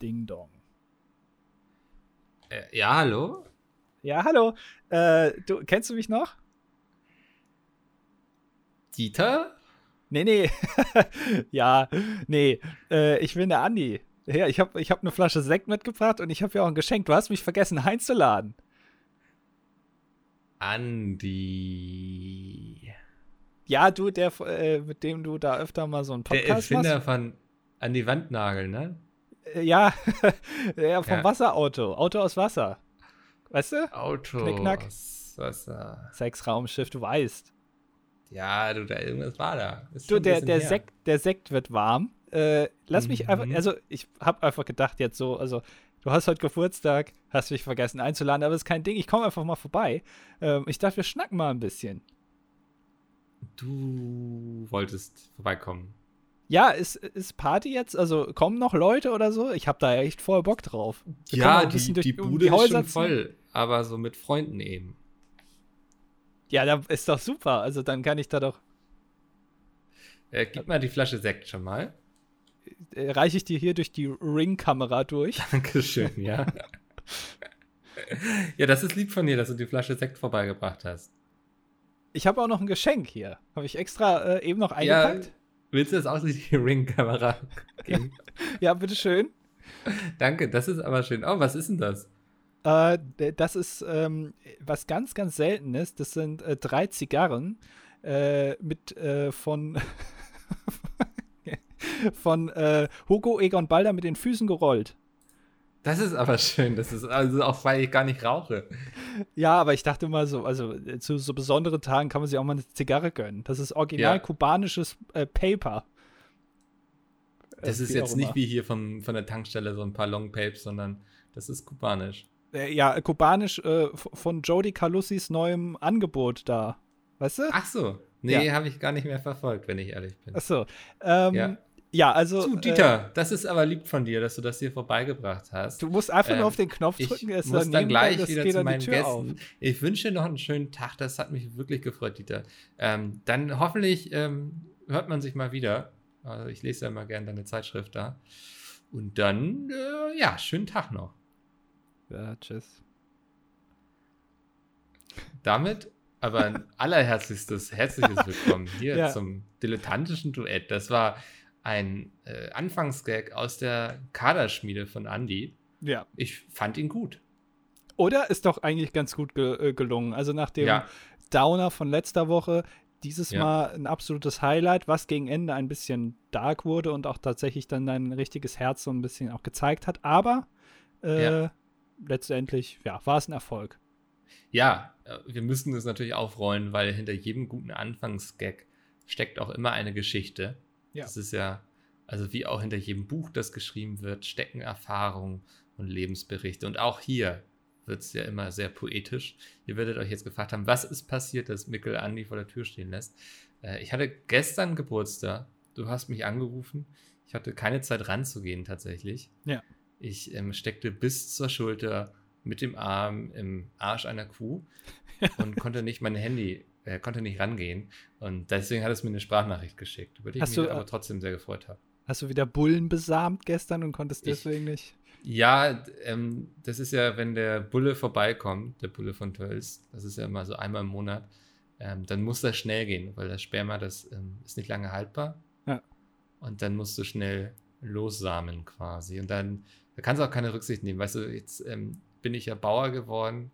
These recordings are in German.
Ding Dong. Äh, ja, hallo? Ja, hallo. Äh, du, kennst du mich noch? Dieter? Nee, nee. ja, nee. Äh, ich bin der Andi. Ja, ich habe ich hab eine Flasche Sekt mitgebracht und ich habe ja auch ein Geschenk. Du hast mich vergessen einzuladen. Andi. Ja, du, der, äh, mit dem du da öfter mal so einen Podcast Der Erfinder machst. von An die Wand nageln, ne? Ja, ja, vom Ja. Wasserauto. Auto aus Wasser. Weißt du? Auto. Knickknack. aus Wasser. Sechsraumschiff, du weißt. Ja, du, da irgendwas war da. Ist Du, der, der, her. Sekt, der Sekt wird warm. Äh, lass mich einfach, Mhm. also ich habe einfach gedacht jetzt so, also du hast heute Geburtstag, hast mich vergessen einzuladen, aber ist kein Ding, ich komme einfach mal vorbei. Ähm, ich dachte, wir schnacken mal ein bisschen. Du wolltest vorbeikommen. Ja, ist, ist Party jetzt? Also kommen noch Leute oder so? Ich habe da echt voll Bock drauf. Wir Ja, die, durch die um Bude ist Häuser schon voll. Aber so mit Freunden eben. Ja, da ist doch super. Also dann kann ich da doch, Äh, gib mal die Flasche Sekt schon mal. äh, reiche ich dir hier durch die Ring-Kamera durch. Dankeschön, ja. ja, das ist lieb von dir, dass du die Flasche Sekt vorbeigebracht hast. Ich habe auch noch ein Geschenk hier. Habe ich extra äh, eben noch Ja, eingepackt. Willst du das auch durch die Ring-Kamera geben? Ja, bitteschön. Danke, das ist aber schön. Oh, was ist denn das? Äh, das ist ähm, was ganz, ganz Seltenes. Das sind äh, drei Zigarren äh, mit äh, von von äh, Hugo Egon Balder mit den Füßen gerollt. Das ist aber schön. Das ist also auch, weil ich gar nicht rauche. Ja, aber ich dachte mal so, also äh, zu so besonderen Tagen kann man sich auch mal eine Zigarre gönnen. Das ist original Ja. kubanisches äh, Paper. Das Äh, ist jetzt nicht wie hier vom, von der Tankstelle so ein paar Long Papes, sondern das ist kubanisch. Äh, ja, äh, kubanisch äh, von Jody Calussis neuem Angebot da. Weißt du? Ach so. Nee, Ja. habe ich gar nicht mehr verfolgt, wenn ich ehrlich bin. Achso. Ähm, ja. Ja. also. So, äh, Dieter, das ist aber lieb von dir, dass du das hier vorbeigebracht hast. Du musst einfach Ähm, nur auf den Knopf drücken, es muss daneben, dann gleich das wieder zu dann meinen Gästen. Ich wünsche noch einen schönen Tag. Das hat mich wirklich gefreut, Dieter. Ähm, dann hoffentlich ähm, hört man sich mal wieder. Also ich lese ja immer gerne deine Zeitschrift da. Und dann, äh, ja, schönen Tag noch. auf. Ja, tschüss. Damit aber ein allerherzlichstes, herzliches Willkommen hier Ja. zum dilettantischen Duett. Das war ein äh, Anfangsgag aus der Kaderschmiede von Andy. Ja. Ich fand ihn gut. Oder ist doch eigentlich ganz gut ge äh, gelungen. Also nach dem Ja. Downer von letzter Woche, dieses Ja. Mal ein absolutes Highlight, was gegen Ende ein bisschen dark wurde und auch tatsächlich dann dein richtiges Herz so ein bisschen auch gezeigt hat. Aber äh, Ja. letztendlich, ja, war es ein Erfolg. Ja, äh, wir müssen es natürlich aufrollen, weil hinter jedem guten Anfangsgag steckt auch immer eine Geschichte. Ja. Das ist ja, also wie auch hinter jedem Buch, das geschrieben wird, stecken Erfahrungen und Lebensberichte. Und auch hier wird es ja immer sehr poetisch. Ihr werdet euch jetzt gefragt haben, was ist passiert, dass Mikkel Andi vor der Tür stehen lässt. Äh, ich hatte gestern Geburtstag. Du hast mich angerufen. Ich hatte keine Zeit ranzugehen tatsächlich. Ja. Ich ähm, steckte bis zur Schulter mit dem Arm im Arsch einer Kuh und konnte nicht mein Handy, äh, konnte nicht rangehen. Und deswegen hat es mir eine Sprachnachricht geschickt, über die Hast ich mich du, äh, aber trotzdem sehr gefreut habe. Hast du wieder Bullen besamt gestern und konntest Ich- deswegen nicht? Ja, ähm, das ist ja, wenn der Bulle vorbeikommt, der Bulle von Tölz, das ist ja immer so einmal im Monat, ähm, dann muss das schnell gehen, weil das Sperma, das ähm, ist nicht lange haltbar. Ja. Und dann musst du schnell lossamen quasi. Und dann, da kannst du auch keine Rücksicht nehmen. Weißt du, jetzt ähm, bin ich ja Bauer geworden.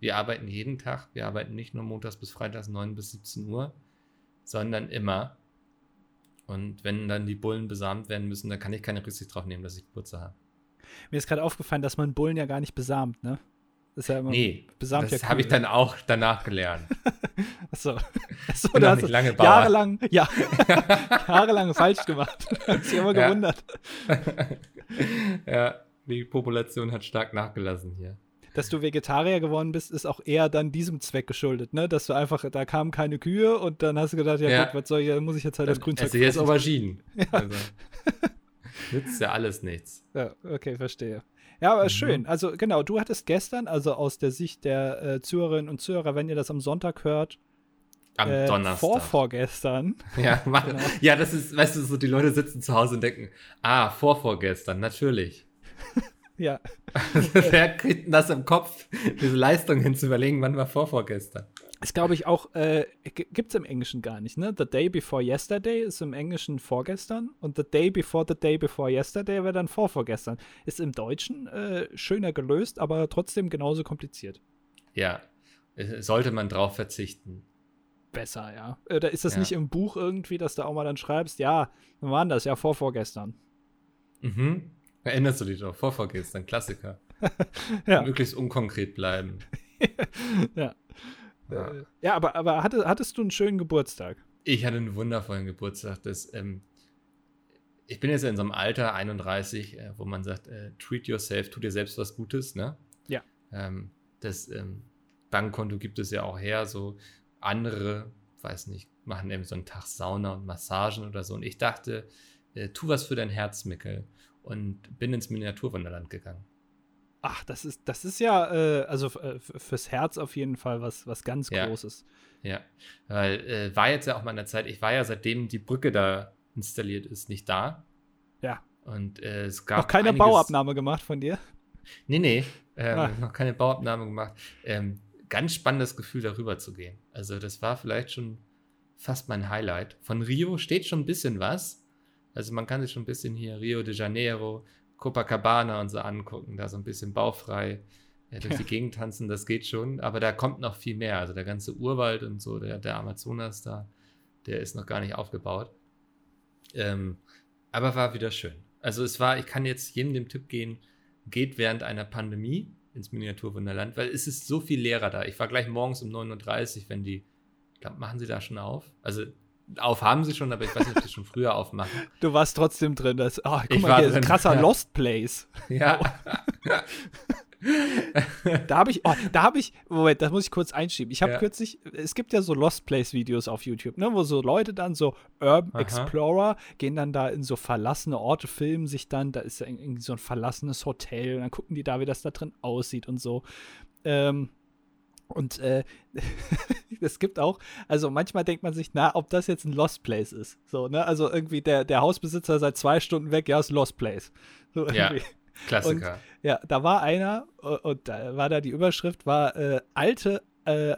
Wir arbeiten jeden Tag. Wir arbeiten nicht nur montags bis freitags 9 bis 17 Uhr, sondern immer. Und wenn dann die Bullen besamt werden müssen, dann kann ich keine Rücksicht drauf nehmen, dass ich Geburtstag habe. Mir ist gerade aufgefallen, dass man Bullen ja gar nicht besamt, ne? Das ist ja immer Nee, besamt das ja habe ich cool. dann auch danach gelernt. Achso. Achso, bin da hast nicht lange Bauer. jahrelang, ja, jahrelang falsch gemacht. Hat sich immer Ja. gewundert. ja, die Population hat stark nachgelassen hier. Dass du Vegetarier geworden bist, ist auch eher dann diesem Zweck geschuldet, ne? Dass du einfach, da kamen keine Kühe und dann hast du gedacht, ja, Ja. gut, was soll ich, dann muss ich jetzt halt das Grünzeug Also jetzt. Auberginen. Also, nützt ja alles nichts. Ja, okay, verstehe. Ja, aber Mhm. schön. Also genau, du hattest gestern, also aus der Sicht der äh, Zuhörerinnen und Zuhörer, wenn ihr das am Sonntag hört, Am äh, Donnerstag. Vorvorgestern. Ja, mach, Genau. ja, das ist, weißt du, so die Leute sitzen zu Hause und denken, ah, vorvorgestern, natürlich. Ja. Wer kriegt das im Kopf, diese Leistung hin zu überlegen, wann war vorvorgestern? Ist, glaube ich, auch, äh, gibt es im Englischen gar nicht, ne? The day before yesterday ist im Englischen vorgestern und the day before the day before yesterday wäre dann vorvorgestern. Ist im Deutschen äh, schöner gelöst, aber trotzdem genauso kompliziert. Ja, äh, sollte man drauf verzichten. Besser, ja. Oder ist das Ja. nicht im Buch irgendwie, dass du auch mal dann schreibst, ja, wann war das? Ja, vorvorgestern. Mhm. Erinnerst du dich doch, vorvorgestern, Klassiker. Ja. Möglichst unkonkret bleiben. Ja. Ja. Äh, ja, aber, aber hatte, hattest du einen schönen Geburtstag? Ich hatte einen wundervollen Geburtstag. Das, ähm, ich bin jetzt in so einem Alter, 31, äh, wo man sagt, äh, treat yourself, tu dir selbst was Gutes, ne? Ja. Ähm, das ähm, Bankkonto gibt es ja auch her, so andere, weiß nicht, machen eben so einen Tag Sauna und Massagen oder so. Und ich dachte, äh, tu was für dein Herz, Mickel. Und bin ins Miniaturwunderland gegangen. Ach, das ist, das ist ja, äh, also äh, fürs Herz auf jeden Fall was, was ganz Ja. Großes. Ja, weil äh, war jetzt ja auch mal in der Zeit, ich war ja seitdem die Brücke da installiert ist, nicht da. Ja. Und äh, es gab Noch keine einiges- Bauabnahme gemacht von dir? Nee, nee, ähm, Ah. noch keine Bauabnahme gemacht. Ähm, ganz spannendes Gefühl, darüber zu gehen. Also das war vielleicht schon fast mein Highlight. Von Rio steht schon ein bisschen was. Also man kann sich schon ein bisschen hier Rio de Janeiro, Copacabana und so angucken, da so ein bisschen baufrei äh, durch die Gegend tanzen, das geht schon. Aber da kommt noch viel mehr. Also der ganze Urwald und so, der, der Amazonas da, der ist noch gar nicht aufgebaut. Ähm, aber war wieder schön. Also es war, ich kann jetzt jedem den Tipp gehen, geht während einer Pandemie ins Miniaturwunderland, weil es ist so viel leerer da. Ich war gleich morgens um 9.30 Uhr, wenn die, ich glaube, machen sie da schon auf? Also auf haben sie schon, aber ich weiß nicht, ob sie schon früher aufmachen. Du warst trotzdem drin. Das, oh, guck Ich mal, hier ist ein krasser ja. Lost Place. Ja, Da habe ich, oh, da habe ich, Moment, das muss ich kurz einschieben. Ich habe Ja. kürzlich, es gibt ja so Lost Place Videos auf YouTube, ne, wo so Leute dann so Urban Aha. Explorer gehen dann da in so verlassene Orte, filmen sich dann, da ist ja irgendwie so ein verlassenes Hotel und dann gucken die da, wie das da drin aussieht und so. Ähm, und äh, es gibt auch, also manchmal denkt man sich, na, ob das jetzt ein Lost Place ist. So, ne? Also irgendwie der, der Hausbesitzer seit zwei Stunden weg, ja, ist Lost Place. So Ja. Klassiker. Ja, da war einer und da war da die Überschrift war äh, alte äh,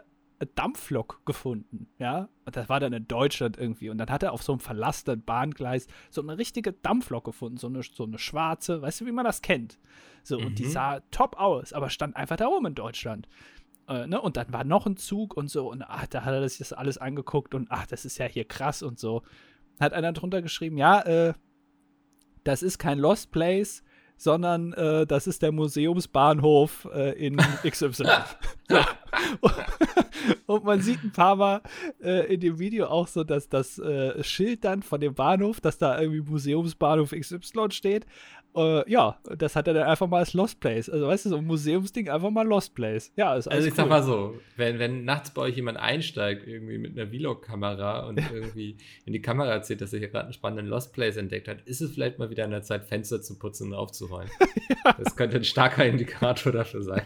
Dampflok gefunden, ja. Und das war dann in Deutschland irgendwie. Und dann hat er auf so einem verlassenen Bahngleis so eine richtige Dampflok gefunden, so eine, so eine schwarze, weißt du, wie man das kennt. So, und die Mhm. sah top aus, aber stand einfach da oben in Deutschland. Äh, ne? Und dann war noch ein Zug und so, und ach, da hat er sich das alles angeguckt und ach, das ist ja hier krass und so. Hat einer drunter geschrieben, ja, äh, das ist kein Lost Place, sondern äh, das ist der Museumsbahnhof äh, in XY. Und man sieht ein paar Mal äh, in dem Video auch so, dass das äh, Schild dann von dem Bahnhof, dass da irgendwie Museumsbahnhof XY steht. Äh, ja, das hat er dann einfach mal als Lost Place. Also, weißt du, so ein Museumsding einfach mal Lost Place. Ja, ist alles Also ich cool. sag mal so, wenn, wenn nachts bei euch jemand einsteigt, irgendwie mit einer Vlog-Kamera und irgendwie in die Kamera erzählt, dass er hier gerade einen spannenden Lost Place entdeckt hat, ist es vielleicht mal wieder an der Zeit, Fenster zu putzen und aufzuräumen. Das könnte ein starker Indikator dafür sein.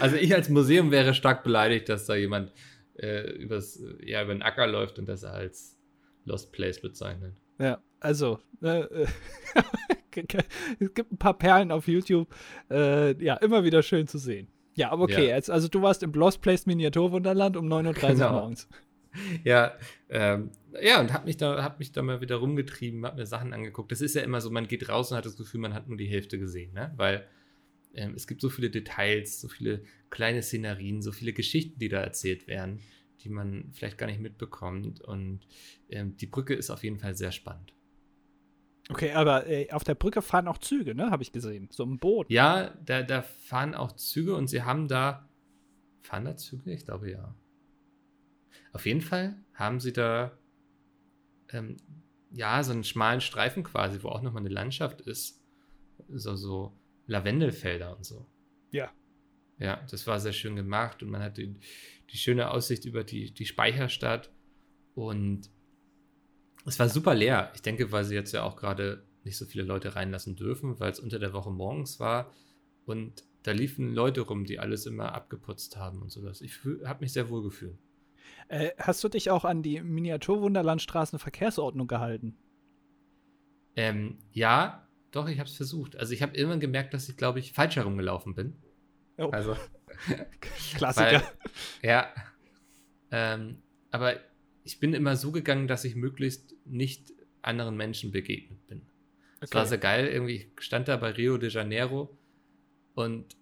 Also ich als Museum wäre stark beleidigt, dass da jemand äh, übers, ja, über den Acker läuft und das als Lost Place bezeichnet. Ja, also, äh, äh, es gibt ein paar Perlen auf YouTube. Äh, ja, immer wieder schön zu sehen. Ja, aber okay, Ja. Jetzt, also du warst im Lost Place Miniaturwunderland um 9.30 Uhr Genau. morgens. Ja, ähm, ja, und hab mich da, hab mich da mal wieder rumgetrieben, hab mir Sachen angeguckt. Das ist ja immer so, man geht raus und hat das Gefühl, man hat nur die Hälfte gesehen, ne? Weil ähm, es gibt so viele Details, so viele kleine Szenerien, so viele Geschichten, die da erzählt werden, die man vielleicht gar nicht mitbekommt. Und ähm, die Brücke ist auf jeden Fall sehr spannend. Okay, aber äh, auf der Brücke fahren auch Züge, ne? Habe ich gesehen. So ein Boot. Ja, da, da fahren auch Züge und sie haben da. Fahren da Züge? Ich glaube ja. Auf jeden Fall haben sie da ähm, ja so einen schmalen Streifen quasi, wo auch nochmal eine Landschaft ist. So, so Lavendelfelder und so. Ja. Ja, das war sehr schön gemacht und man hat die, die schöne Aussicht über die, die Speicherstadt und es war super leer. Ich denke, weil sie jetzt ja auch gerade nicht so viele Leute reinlassen dürfen, weil es unter der Woche morgens war und da liefen Leute rum, die alles immer abgeputzt haben und sowas. Ich habe mich sehr wohl gefühlt. Äh, hast du dich auch an die Miniaturwunderland-Straßenverkehrsordnung gehalten? Ähm, ja, doch, ich habe es versucht. Also ich habe irgendwann gemerkt, dass ich, glaube ich, falsch herumgelaufen bin. Oh. Also, Klassiker. weil, ja. Ähm, aber ich bin immer so gegangen, dass ich möglichst nicht anderen Menschen begegnet bin. Es war sehr geil. Irgendwie ich stand da bei Rio de Janeiro und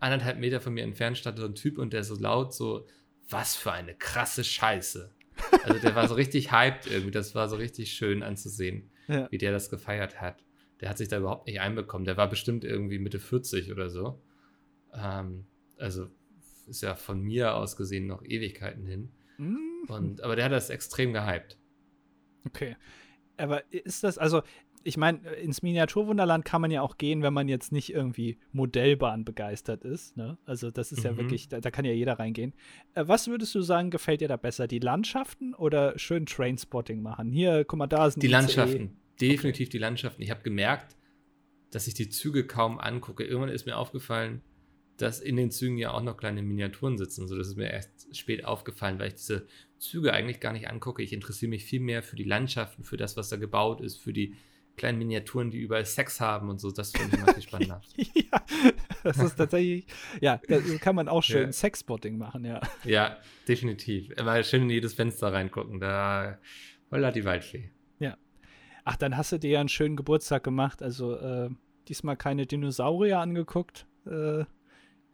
anderthalb Meter von mir entfernt stand so ein Typ und der so laut so, was für eine krasse Scheiße. Also der war so richtig hyped irgendwie. Das war so richtig schön anzusehen, Ja. wie der das gefeiert hat. Der hat sich da überhaupt nicht einbekommen. Der war bestimmt irgendwie Mitte 40 oder so. Ähm, also ist ja von mir aus gesehen noch Ewigkeiten hin. Hm, Und, aber der hat das extrem gehypt. Okay. Aber ist das, also, ich meine, ins Miniaturwunderland kann man ja auch gehen, wenn man jetzt nicht irgendwie Modellbahn begeistert ist. Ne? Also, das ist ja Mhm. wirklich, da, da kann ja jeder reingehen. Äh, was würdest du sagen, gefällt dir da besser? Die Landschaften oder schön Trainspotting machen? Hier, guck mal, da ein Die ICE. Landschaften, definitiv die Landschaften. Ich habe gemerkt, dass ich die Züge kaum angucke. Irgendwann ist mir aufgefallen, dass in den Zügen ja auch noch kleine Miniaturen sitzen. So, das ist mir erst spät aufgefallen, weil ich diese Züge eigentlich gar nicht angucke. Ich interessiere mich viel mehr für die Landschaften, für das, was da gebaut ist, für die kleinen Miniaturen, die überall Sex haben und so. Das finde ich immer viel spannender. ja, das ist tatsächlich, ja, da kann man auch schön Ja. Sexspotting machen, ja. ja, definitiv. Immer schön in jedes Fenster reingucken. Da holla die Waldfee. Ach, dann hast du dir ja einen schönen Geburtstag gemacht. Also äh, diesmal keine Dinosaurier angeguckt, äh,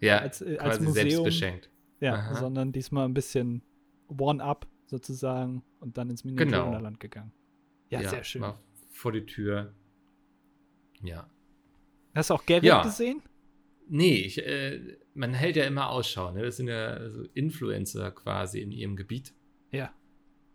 Ja, Als, äh, als Museum. selbst beschenkt. ja, Aha. sondern diesmal ein bisschen One-Up sozusagen und dann ins Genau. Miniaturwunderland gegangen. Ja, sehr schön. Mal vor die Tür. Ja. Hast du auch Gerrit Ja. gesehen? Nee, ich, äh, man hält ja immer Ausschau. Ne? Das sind ja so Influencer quasi in ihrem Gebiet. Ja.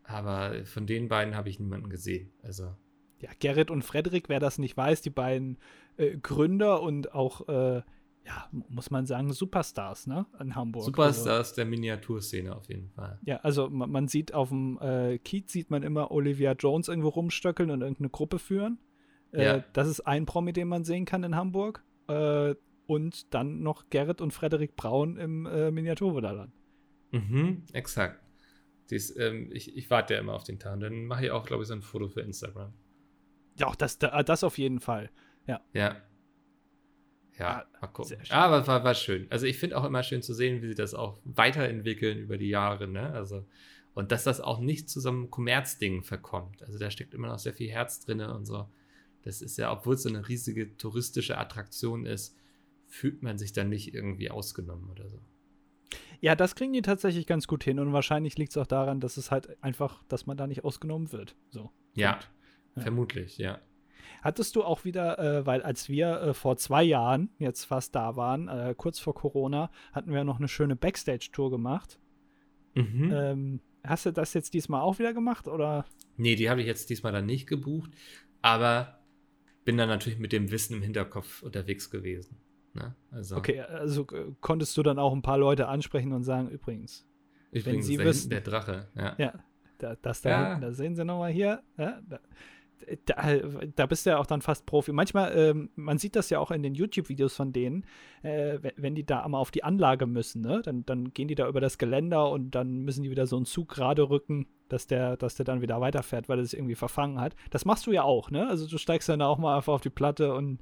Aber von den beiden habe ich niemanden gesehen. Also, Ja, Gerrit und Frederik, wer das nicht weiß, die beiden äh, Gründer und auch, äh, ja, muss man sagen, Superstars, ne? In Hamburg. Also, Superstars der Miniaturszene auf jeden Fall. ja, also man, man sieht auf dem äh, Kiez sieht man immer Olivia Jones irgendwo rumstöckeln und irgendeine Gruppe führen. Äh, Ja. Das ist ein Promi, den man sehen kann in Hamburg. Äh, und dann noch Gerrit und Frederik Braun im äh, Miniaturwunderland. Mhm, exakt. Dies, ähm, ich, ich warte ja immer auf den Tag. Dann mache ich auch, glaube ich, so ein Foto für Instagram. Ja, auch das, da- das auf jeden Fall. Ja. Ja, Ah, mal gucken. schön. Aber war, war schön. Also ich finde auch immer schön zu sehen, wie sie das auch weiterentwickeln über die Jahre, ne? Also, und dass das auch nicht zu so einem Kommerzding verkommt. Also da steckt immer noch sehr viel Herz drin und so. Das ist ja, obwohl es so eine riesige touristische Attraktion ist, fühlt man sich dann nicht irgendwie ausgenommen oder so. Ja, das kriegen die tatsächlich ganz gut hin und wahrscheinlich liegt es auch daran, dass es halt einfach, dass man da nicht ausgenommen wird. So. Ja. Ja. vermutlich, ja. Hattest du auch wieder, äh, weil als wir äh, vor zwei Jahren jetzt fast da waren, äh, kurz vor Corona, hatten wir noch eine schöne Backstage-Tour gemacht. Mhm. Ähm, hast du das jetzt diesmal auch wieder gemacht oder? Nee, die habe ich jetzt diesmal dann nicht gebucht, aber bin dann natürlich mit dem Wissen im Hinterkopf unterwegs gewesen. Ne? Also, Okay, also äh, konntest du dann auch ein paar Leute ansprechen und sagen, übrigens, übrigens, Sie da wüssten. hinten der Drache. Ja. ja, da, das da Ja. hinten, da sehen Sie nochmal hier, ja, da, da, da bist du ja auch dann fast Profi. Manchmal, ähm, man sieht das ja auch in den YouTube-Videos von denen, äh, wenn, die da einmal auf die Anlage müssen, ne? dann, dann gehen die da über das Geländer und dann müssen die wieder so einen Zug gerade rücken, dass der, dass der dann wieder weiterfährt, weil er sich irgendwie verfangen hat. Das machst du ja auch, ne? Also du steigst dann auch mal einfach auf die Platte und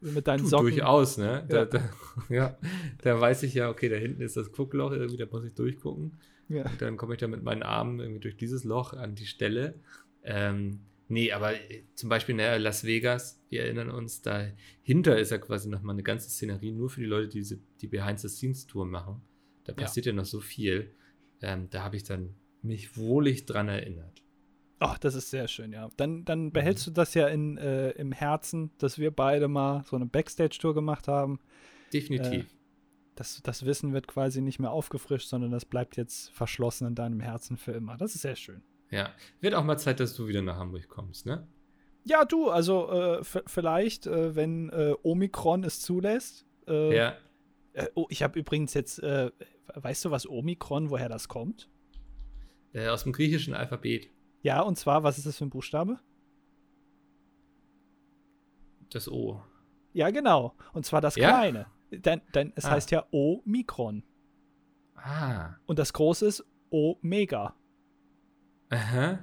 mit deinen Du, Socken. durchaus, ne? Ja. Da, da, ja, da weiß ich ja, okay, da hinten ist das Guckloch, irgendwie, da muss ich durchgucken. Ja. Und dann komme ich da mit meinen Armen irgendwie durch dieses Loch an die Stelle. Ähm, nee, aber äh, zum Beispiel in Las Vegas, wir erinnern uns, dahinter ist ja quasi nochmal eine ganze Szenerie, nur für die Leute, die diese, die Behind-the-Scenes-Tour machen. Da Ja. passiert ja, noch so viel. Ähm, da habe ich dann mich wohlig dran erinnert. Oh, das ist sehr schön, ja. Dann, dann behältst du das ja in, äh, im Herzen, dass wir beide mal so eine Backstage-Tour gemacht haben. Definitiv. Das, das Wissen wird quasi nicht mehr aufgefrischt, sondern das bleibt jetzt verschlossen in deinem Herzen für immer. Das ist sehr schön. Ja. Wird auch mal Zeit, dass du wieder nach Hamburg kommst, ne? Ja, du, also äh, vielleicht, äh, wenn äh, Omikron es zulässt. Äh, Ja. äh, oh, ich habe übrigens jetzt, äh, weißt du, was Omikron, woher das kommt? Aus dem griechischen Alphabet. Ja, und zwar, was ist das für ein Buchstabe? Das O. Ja, genau. Und zwar das Ja? kleine. Denn, denn es Ah. heißt ja Omikron. Ah. Und das große ist Omega. Aha.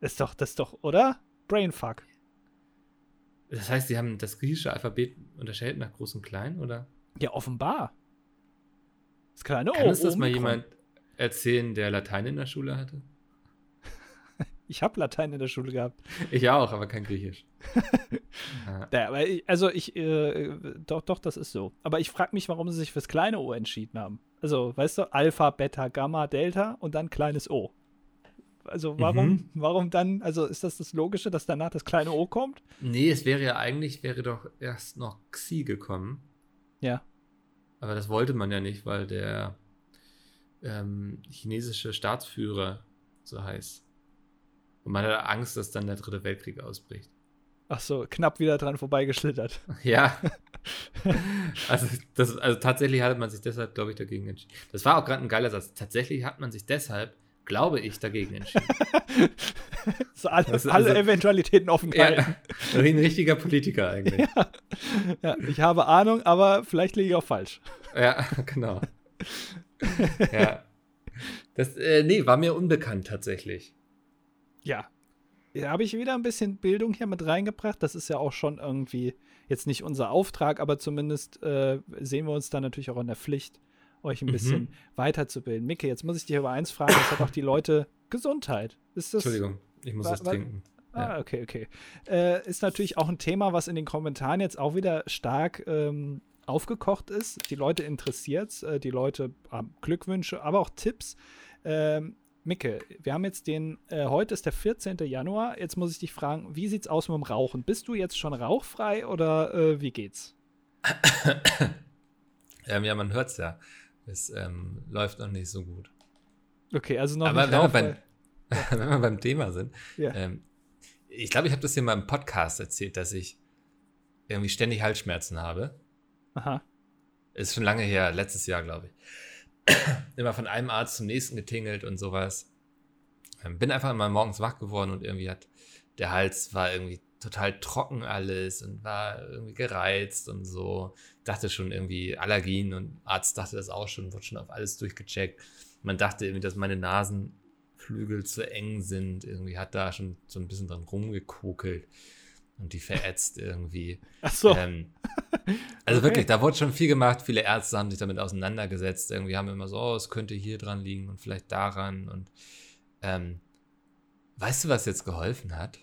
Ist doch, das ist doch, oder? Brainfuck. Das heißt, sie haben das griechische Alphabet unterschält nach groß und klein, oder? Ja, offenbar. Das kleine Kann O. uns das mal jemand erzählen, der Latein in der Schule hatte? Ich habe Latein in der Schule gehabt. Ich auch, aber kein Griechisch. Ja. Ja, aber ich, also ich, äh, doch, doch, das ist so. Aber ich frage mich, warum sie sich fürs kleine O entschieden haben. Also, weißt du, Alpha, Beta, Gamma, Delta und dann kleines O. Also, warum, Mhm. warum dann, also ist das das Logische, dass danach das kleine O kommt? Nee, es wäre ja eigentlich, wäre doch erst noch Xi gekommen. Ja. Aber das wollte man ja nicht, weil der ähm, chinesische Staatsführer so heißt. Und man hat Angst, dass dann der dritte Weltkrieg ausbricht. Ach so, knapp wieder dran vorbeigeschlittert. Ja. also, das, also tatsächlich hat man sich deshalb, glaube ich, dagegen entschieden. Das war auch gerade ein geiler Satz. Tatsächlich hat man sich deshalb, glaube ich, dagegen entschieden. So alle, ist alle also- Eventualitäten offen gehalten. ja. Wie ein richtiger Politiker eigentlich. Ja. ich habe Ahnung, aber vielleicht liege ich auch falsch. Ja, genau. ja. Das, äh, nee, war mir unbekannt tatsächlich. Ja. Da habe ich wieder ein bisschen Bildung hier mit reingebracht. Das ist ja auch schon irgendwie jetzt nicht unser Auftrag, aber zumindest äh, sehen wir uns da natürlich auch in der Pflicht, euch ein Mhm. bisschen weiterzubilden. Micke, jetzt muss ich dich über eins fragen. Das hat auch die Leute Gesundheit. Ist das, Entschuldigung, ich muss wa- trinken. Ah, okay, okay. Äh, ist natürlich auch ein Thema, was in den Kommentaren jetzt auch wieder stark ähm, aufgekocht ist. Die Leute interessiert äh, die Leute haben Glückwünsche, aber auch Tipps. Ähm, Micke, wir haben jetzt den, äh, heute ist der 14. Januar. Jetzt muss ich dich fragen, wie sieht's aus mit dem Rauchen? Bist du jetzt schon rauchfrei oder äh, wie geht's? Ja, man hört es ja. Es ähm, läuft noch nicht so gut. Okay, also noch Aber nicht wenn wir, beim, wenn wir beim Thema sind, Ja. ähm, ich glaube, ich habe das hier mal im Podcast erzählt, dass ich irgendwie ständig Halsschmerzen habe. Aha. Ist schon lange her, letztes Jahr, glaube ich. Immer von einem Arzt zum nächsten getingelt und sowas. Ähm, bin einfach immer morgens wach geworden und irgendwie hat der Hals war irgendwie total trocken alles und war irgendwie gereizt und so. Dachte schon irgendwie Allergien und Arzt dachte das auch schon, wurde schon auf alles durchgecheckt. Man dachte irgendwie, dass meine Nasenflügel zu eng sind. Irgendwie hat da schon so ein bisschen dran rumgekokelt und die verätzt irgendwie. Ach so. Ähm, also Okay. wirklich, da wurde schon viel gemacht. Viele Ärzte haben sich damit auseinandergesetzt. Irgendwie haben immer so, oh, es könnte hier dran liegen und vielleicht daran. Und ähm, weißt du, was jetzt geholfen hat?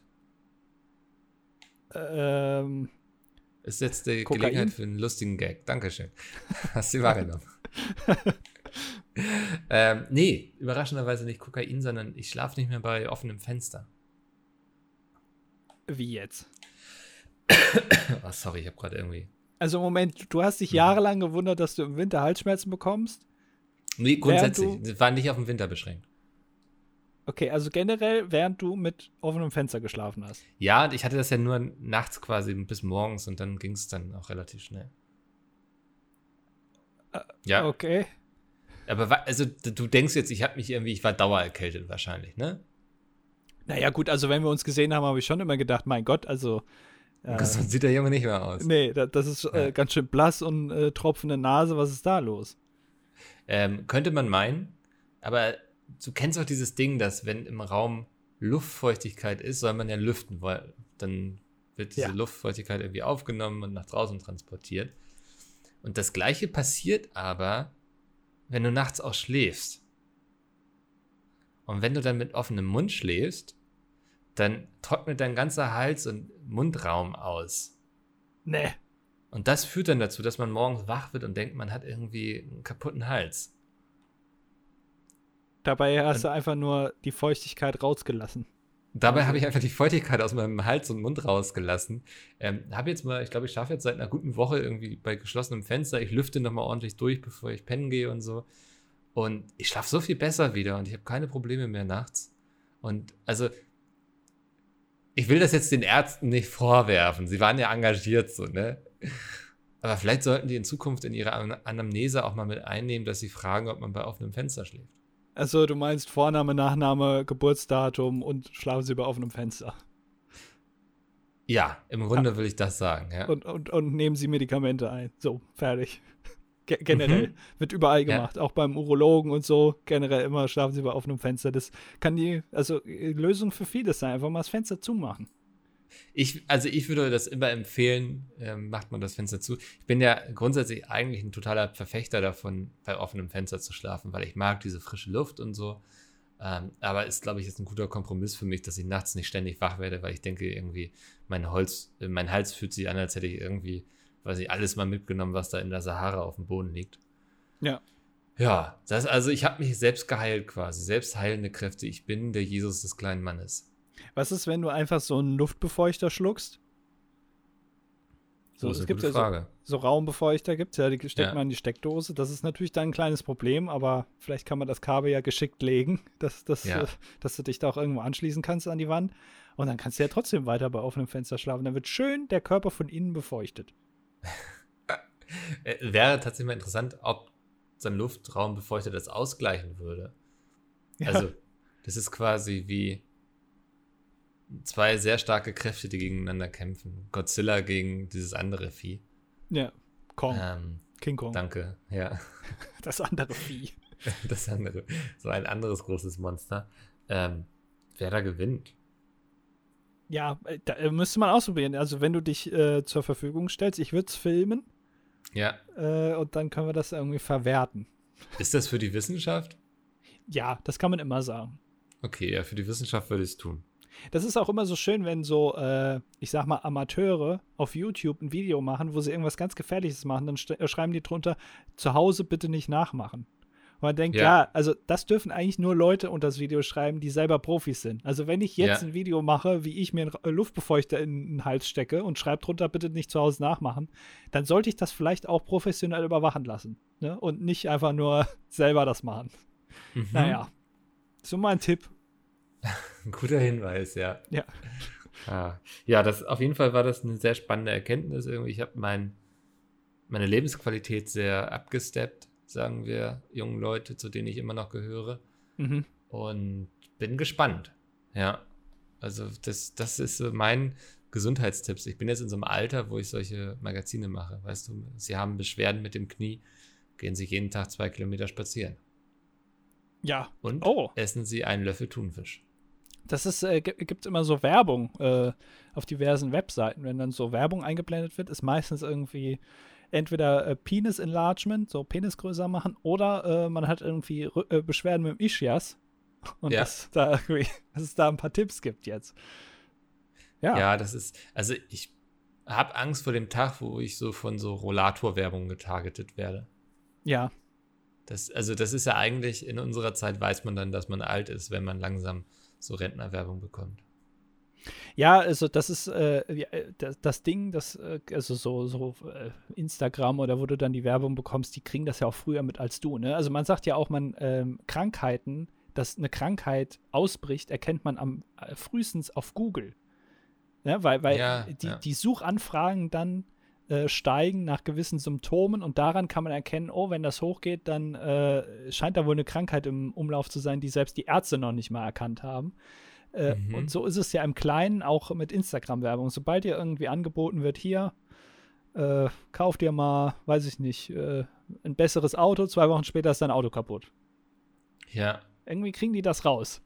Ähm, Ist jetzt die Kokain? Gelegenheit für einen lustigen Gag. Dankeschön. Hast du wahrgenommen? ähm, nee, überraschenderweise nicht Kokain, sondern ich schlafe nicht mehr bei offenem Fenster. wie jetzt? Oh, sorry, ich habe gerade irgendwie. Also Moment, du hast dich Mhm. jahrelang gewundert, dass du im Winter Halsschmerzen bekommst? Nee, grundsätzlich. war nicht auf den Winter beschränkt. Okay, also generell, während du mit offenem Fenster geschlafen hast. Ja, und ich hatte das ja nur nachts quasi bis morgens und dann ging es dann auch relativ schnell. Äh, Ja, Okay. aber also du denkst jetzt, ich habe mich irgendwie, ich war dauererkältet wahrscheinlich, ne? Naja, gut, also wenn wir uns gesehen haben, habe ich schon immer gedacht, mein Gott, also. Äh, Gesund sieht der Junge nicht mehr aus. nee, da, das ist äh, Ja. ganz schön blass und äh, tropfende Nase. Was ist da los? Ähm, könnte man meinen, aber du kennst auch dieses Ding, dass wenn im Raum Luftfeuchtigkeit ist, soll man ja lüften, weil dann wird diese Ja. Luftfeuchtigkeit irgendwie aufgenommen und nach draußen transportiert. Und das gleiche passiert aber, wenn du nachts auch schläfst. Und wenn du dann mit offenem Mund schläfst, dann trocknet dein ganzer Hals und Mundraum aus. Nee. Und das führt dann dazu, dass man morgens wach wird und denkt, man hat irgendwie einen kaputten Hals. Dabei hast du einfach nur die Feuchtigkeit rausgelassen. Dabei habe ich einfach die Feuchtigkeit aus meinem Hals und Mund rausgelassen. Ähm, habe jetzt mal, ich glaube, ich schlafe jetzt seit einer guten Woche irgendwie bei geschlossenem Fenster. Ich lüfte nochmal ordentlich durch, bevor ich pennen gehe und so. Und ich schlafe so viel besser wieder und ich habe keine Probleme mehr nachts. Und also, ich will das jetzt den Ärzten nicht vorwerfen. Sie waren ja engagiert so, ne? Aber vielleicht sollten die in Zukunft in ihre An- Anamnese auch mal mit einnehmen, dass sie fragen, ob man bei offenem Fenster schläft. Also, du meinst Vorname, Nachname, Geburtsdatum und schlafen sie bei offenem Fenster. Ja, im Grunde will ich das sagen, ja. Und, und, und nehmen sie Medikamente ein. So, fertig. Ge generell. Mhm. Wird überall gemacht. Ja. Auch beim Urologen und so. Generell immer schlafen sie bei offenem Fenster. Das kann die, also äh, Lösung für vieles sein. Einfach mal das Fenster zumachen. Ich, also ich würde das immer empfehlen, ähm, macht man das Fenster zu. Ich bin ja grundsätzlich eigentlich ein totaler Verfechter davon, bei offenem Fenster zu schlafen, weil ich mag diese frische Luft und so. Ähm, aber ist, glaube ich, jetzt ein guter Kompromiss für mich, dass ich nachts nicht ständig wach werde, weil ich denke, irgendwie, mein Holz, äh, mein Hals fühlt sich an, als hätte ich irgendwie, weiß ich, alles mal mitgenommen, was da in der Sahara auf dem Boden liegt. Ja. Ja, das, also ich habe mich selbst geheilt quasi, selbst heilende Kräfte. Ich bin der Jesus des kleinen Mannes. Was ist, wenn du einfach so einen Luftbefeuchter schluckst? So, es gibt ja so, so, Raumbefeuchter, gibt es ja, die steckt ja. man in die Steckdose. Das ist natürlich dann ein kleines Problem, aber vielleicht kann man das Kabel ja geschickt legen, dass, dass, ja. dass du dich da auch irgendwo anschließen kannst an die Wand. Und dann kannst du ja trotzdem weiter bei offenem Fenster schlafen. Dann wird schön der Körper von innen befeuchtet. Äh, wäre tatsächlich mal interessant, ob so ein Luftraumbefeuchter das ausgleichen würde. Ja. Also, das ist quasi wie zwei sehr starke Kräfte, die gegeneinander kämpfen. Godzilla gegen dieses andere Vieh. Ja, Kong. Ähm, King Kong. Danke, ja. Das andere Vieh. Das andere. So ein anderes großes Monster. Ähm, wer da gewinnt? Ja, äh, da äh, müsste man ausprobieren. Also, wenn du dich äh, zur Verfügung stellst, ich würde es filmen. Ja. Äh, und dann können wir das irgendwie verwerten. Ist das für die Wissenschaft? Ja, das kann man immer sagen. Okay, ja, für die Wissenschaft würde ich es tun. Das ist auch immer so schön, wenn so, äh, ich sag mal, Amateure auf YouTube ein Video machen, wo sie irgendwas ganz Gefährliches machen, dann äh, schreiben die drunter, zu Hause bitte nicht nachmachen. Und man denkt, ja. ja. also das dürfen eigentlich nur Leute unter das Video schreiben, die selber Profis sind. Also wenn ich jetzt ja. ein Video mache, wie ich mir einen äh, Luftbefeuchter in den Hals stecke und schreibe drunter, bitte nicht zu Hause nachmachen, dann sollte ich das vielleicht auch professionell überwachen lassen. Ne? Und nicht einfach nur selber das machen. Mhm. Naja, so mein Tipp. Ein guter Hinweis, ja. Ja. Ah. Ja, das, auf jeden Fall war das eine sehr spannende Erkenntnis. Irgendwie, ich habe mein, meine Lebensqualität sehr abgesteppt, sagen wir jungen Leute, zu denen ich immer noch gehöre. Mhm. Und bin gespannt. Ja. Also, das, das ist so mein Gesundheitstipps. Ich bin jetzt in so einem Alter, wo ich solche Magazine mache. Weißt du, sie haben Beschwerden mit dem Knie, gehen sie jeden Tag zwei Kilometer spazieren. Ja. Und oh. essen sie einen Löffel Thunfisch. Das ist, äh, gibt immer so Werbung äh, auf diversen Webseiten. Wenn dann so Werbung eingeblendet wird, ist meistens irgendwie entweder äh, Penis Enlargement, so Penis größer machen, oder äh, man hat irgendwie R äh, Beschwerden mit dem Ischias. Und ja. dass, da dass es da ein paar Tipps gibt jetzt. Ja. Ja, das ist, also ich habe Angst vor dem Tag, wo ich so von so Rollator-Werbung getargetet werde. Ja. Das, also das ist ja eigentlich, in unserer Zeit weiß man dann, dass man alt ist, wenn man langsam so Rentnerwerbung bekommt. Ja, also das ist äh, äh, das, das, Ding, das, äh, also so, so äh, Instagram oder wo du dann die Werbung bekommst, die kriegen das ja auch früher mit als du. Ne? Also man sagt ja auch, man ähm, Krankheiten, dass eine Krankheit ausbricht, erkennt man am äh, frühestens auf Google. Ja, weil weil ja, die, ja. die Suchanfragen dann äh, steigen nach gewissen Symptomen und daran kann man erkennen, oh, wenn das hochgeht, dann äh, scheint da wohl eine Krankheit im Umlauf zu sein, die selbst die Ärzte noch nicht mal erkannt haben. Äh, mhm. Und so ist es ja im Kleinen auch mit Instagram-Werbung. Sobald dir irgendwie angeboten wird, hier, äh, kauf dir mal, weiß ich nicht, äh, ein besseres Auto, zwei Wochen später ist dein Auto kaputt. Ja. Irgendwie kriegen die das raus.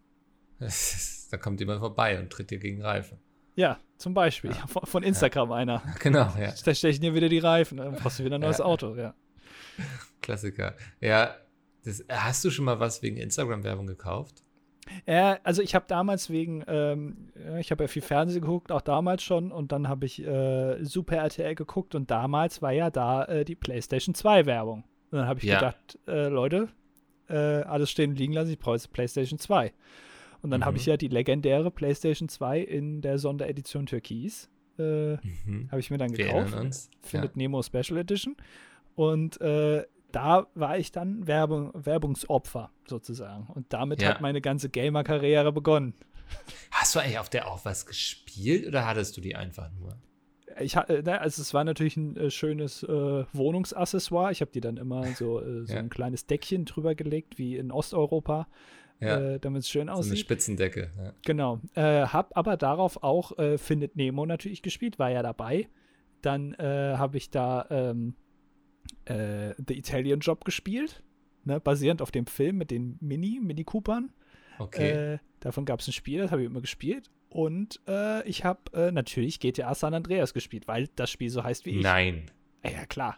da kommt jemand vorbei und tritt dir gegen Reifen. Ja, zum Beispiel. Ja. Von, von, Instagram ja. einer. Genau, ja. Da stechen dir wieder die Reifen, dann brauchst du wieder ein neues. Auto, ja. Klassiker. Ja, das, hast du schon mal was wegen Instagram-Werbung gekauft? Ja, also ich habe damals wegen, ähm, ich habe ja viel Fernsehen geguckt, auch damals schon, und dann habe ich äh, Super RTL geguckt und damals war ja da äh, die PlayStation 2 Werbung. Und dann habe ich ja. gedacht, äh, Leute, äh, alles stehen und liegen lassen, ich brauche jetzt PlayStation 2. Und dann mhm. habe ich ja die legendäre PlayStation 2 in der Sonderedition Türkis. Äh, mhm. Habe ich mir dann gekauft. Findet ja. Nemo Special Edition. Und äh, da war ich dann Werbung, Werbungsopfer sozusagen. Und damit ja. hat meine ganze Gamer-Karriere begonnen. Hast du eigentlich auf der auch was gespielt oder hattest du die einfach nur? Ich, äh, also es war natürlich ein äh, schönes äh, Wohnungsaccessoire. Ich habe die dann immer so, äh, so ja. ein kleines Deckchen drüber gelegt, wie in Osteuropa ja. äh, damit es schön aussieht. So eine Spitzendecke. Ja. Genau. Äh, hab aber darauf auch äh, Findet Nemo natürlich gespielt, war ja dabei. Dann äh, habe ich da ähm, äh, The Italian Job gespielt, ne, basierend auf dem Film mit den Mini, Mini Coopern. Okay. Äh, davon gab es ein Spiel, das habe ich immer gespielt. Und ich habe natürlich GTA San Andreas gespielt, weil das Spiel so heißt wie ich. Nein. Ja, klar.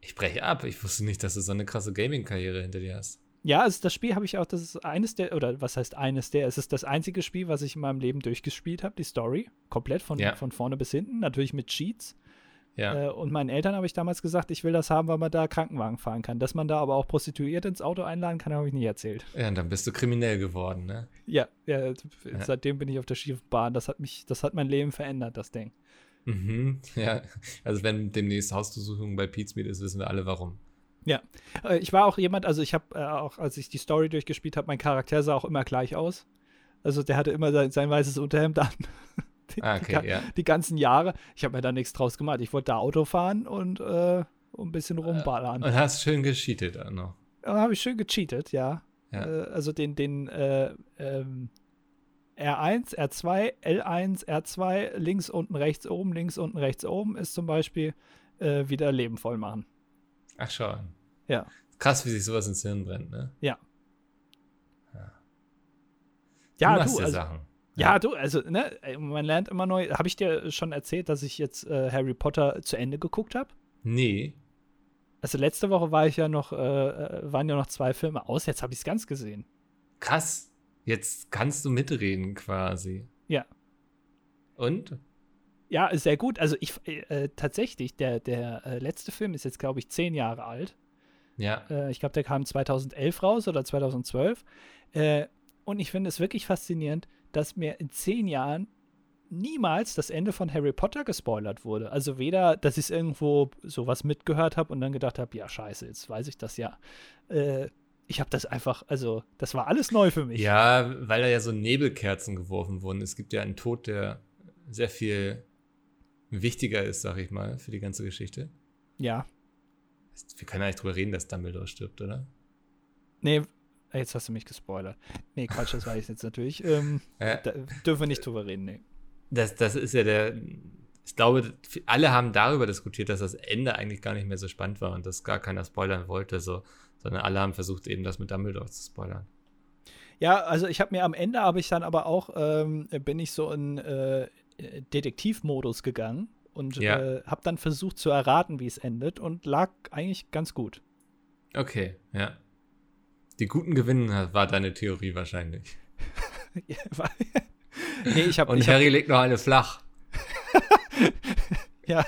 Ich breche ab. Ich wusste nicht, dass du so eine krasse Gaming-Karriere hinter dir hast. Ja, also das Spiel habe ich auch, das ist eines der, oder was heißt eines der, es ist das einzige Spiel, was ich in meinem Leben durchgespielt habe, die Story. Komplett von, Ja. von vorne bis hinten, natürlich mit Cheats. Ja. Äh, und meinen Eltern habe ich damals gesagt, ich will das haben, weil man da Krankenwagen fahren kann. Dass man da aber auch Prostituierte ins Auto einladen kann, habe ich nie erzählt. ja, und dann bist du kriminell geworden, ne? Ja, ja, seitdem bin ich auf der schiefen Bahn. Das hat mich, das hat mein Leben verändert, das Ding. Mhm. Ja. Also, wenn demnächst Hausdurchsuchung bei Pizmeet ist, wissen wir alle warum. Äh, ich war auch jemand, also ich habe äh, auch, als ich die Story durchgespielt habe, mein Charakter sah auch immer gleich aus. Also der hatte immer sein, sein weißes Unterhemd an. Die, Ah, die, okay, ga- ja. die ganzen Jahre. Ich habe mir da nichts draus gemacht. Ich wollte da Auto fahren und äh, ein bisschen rumballern. Und hast schön gescheatet auch noch. Da habe ich schön gecheatet, ja. Ja. Äh, also den, den äh, ähm, R1, R2, L1, R2, links, unten, rechts, oben, links, unten, rechts, oben ist zum Beispiel äh, wieder Leben voll machen. Ach, schau. Ja. Krass, wie sich sowas ins Hirn brennt, ne? Ja, du machst du, ja also, Sachen. ja, du, also, ne, man lernt immer neu. Habe ich dir schon erzählt, dass ich jetzt äh, Harry Potter zu Ende geguckt habe? Nee. Also letzte Woche war ich ja noch, äh, äh, waren ja noch zwei Filme aus, jetzt habe ich es ganz gesehen. Krass. Jetzt kannst du mitreden quasi. Ja. Und? Ja, sehr gut. Also ich äh, tatsächlich, der, der äh, letzte Film ist jetzt, glaube ich, zehn Jahre alt. Ja. Äh, ich glaube, der kam 2011 raus oder 2012. Äh, und ich finde es wirklich faszinierend, dass mir in zehn Jahren niemals das Ende von Harry Potter gespoilert wurde. Also weder, dass ich irgendwo sowas mitgehört habe und dann gedacht habe, ja, scheiße, jetzt weiß ich das ja. Äh, ich habe das einfach, also das war alles neu für mich. Ja, weil da ja so Nebelkerzen geworfen wurden. Es gibt ja einen Tod, der sehr viel wichtiger ist, sag ich mal, für die ganze Geschichte. Ja. Wir können eigentlich drüber reden, dass Dumbledore stirbt, oder? Nee, jetzt hast du mich gespoilert. Nee, Quatsch, das weiß ich jetzt natürlich. Ähm, Ja. da dürfen wir nicht drüber reden, nee. Das, das ist ja der. Ich glaube, alle haben darüber diskutiert, dass das Ende eigentlich gar nicht mehr so spannend war und dass gar keiner spoilern wollte, so, sondern alle haben versucht, eben das mit Dumbledore zu spoilern. Ja, also ich habe mir am Ende habe ich dann aber auch, ähm, bin ich so in äh, Detektivmodus gegangen und Ja. äh, habe dann versucht zu erraten, wie es endet und lag eigentlich ganz gut. Okay, ja. Die Guten gewinnen war deine Theorie wahrscheinlich. Ja, nee, ich habe Und ich hab, Harry legt noch eine flach. ja.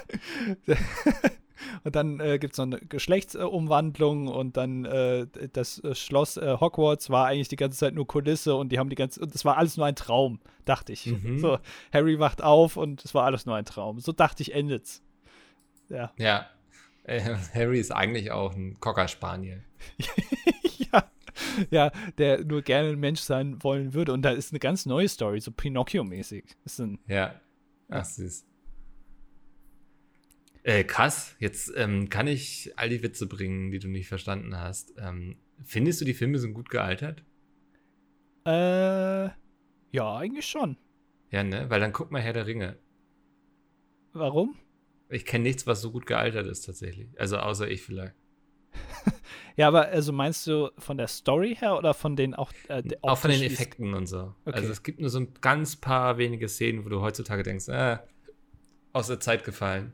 Und dann äh, gibt es noch eine Geschlechtsumwandlung und dann äh, das äh, Schloss äh, Hogwarts war eigentlich die ganze Zeit nur Kulisse und die haben die ganze und das war alles nur ein Traum, dachte ich. Mhm. So, Harry wacht auf und es war alles nur ein Traum. So dachte ich, endet's. Ja. Ja. Äh, Harry ist eigentlich auch ein Cocker Spaniel. ja. Ja, der nur gerne ein Mensch sein wollen würde. Und da ist eine ganz neue Story, so Pinocchio-mäßig. Ja. Ach, süß. Äh, krass. Jetzt ähm, kann ich all die Witze bringen, die du nicht verstanden hast. Ähm, findest du, die Filme sind gut gealtert? äh, ja, eigentlich schon. Ja, ne? Weil dann guck mal Herr der Ringe. Warum? Ich kenne nichts, was so gut gealtert ist tatsächlich. Also außer ich vielleicht. Ja, aber also meinst du von der Story her oder von den auch äh, Auch von den Effekten und so. Okay. Also es gibt nur so ein ganz paar wenige Szenen, wo du heutzutage denkst, äh, aus der Zeit gefallen.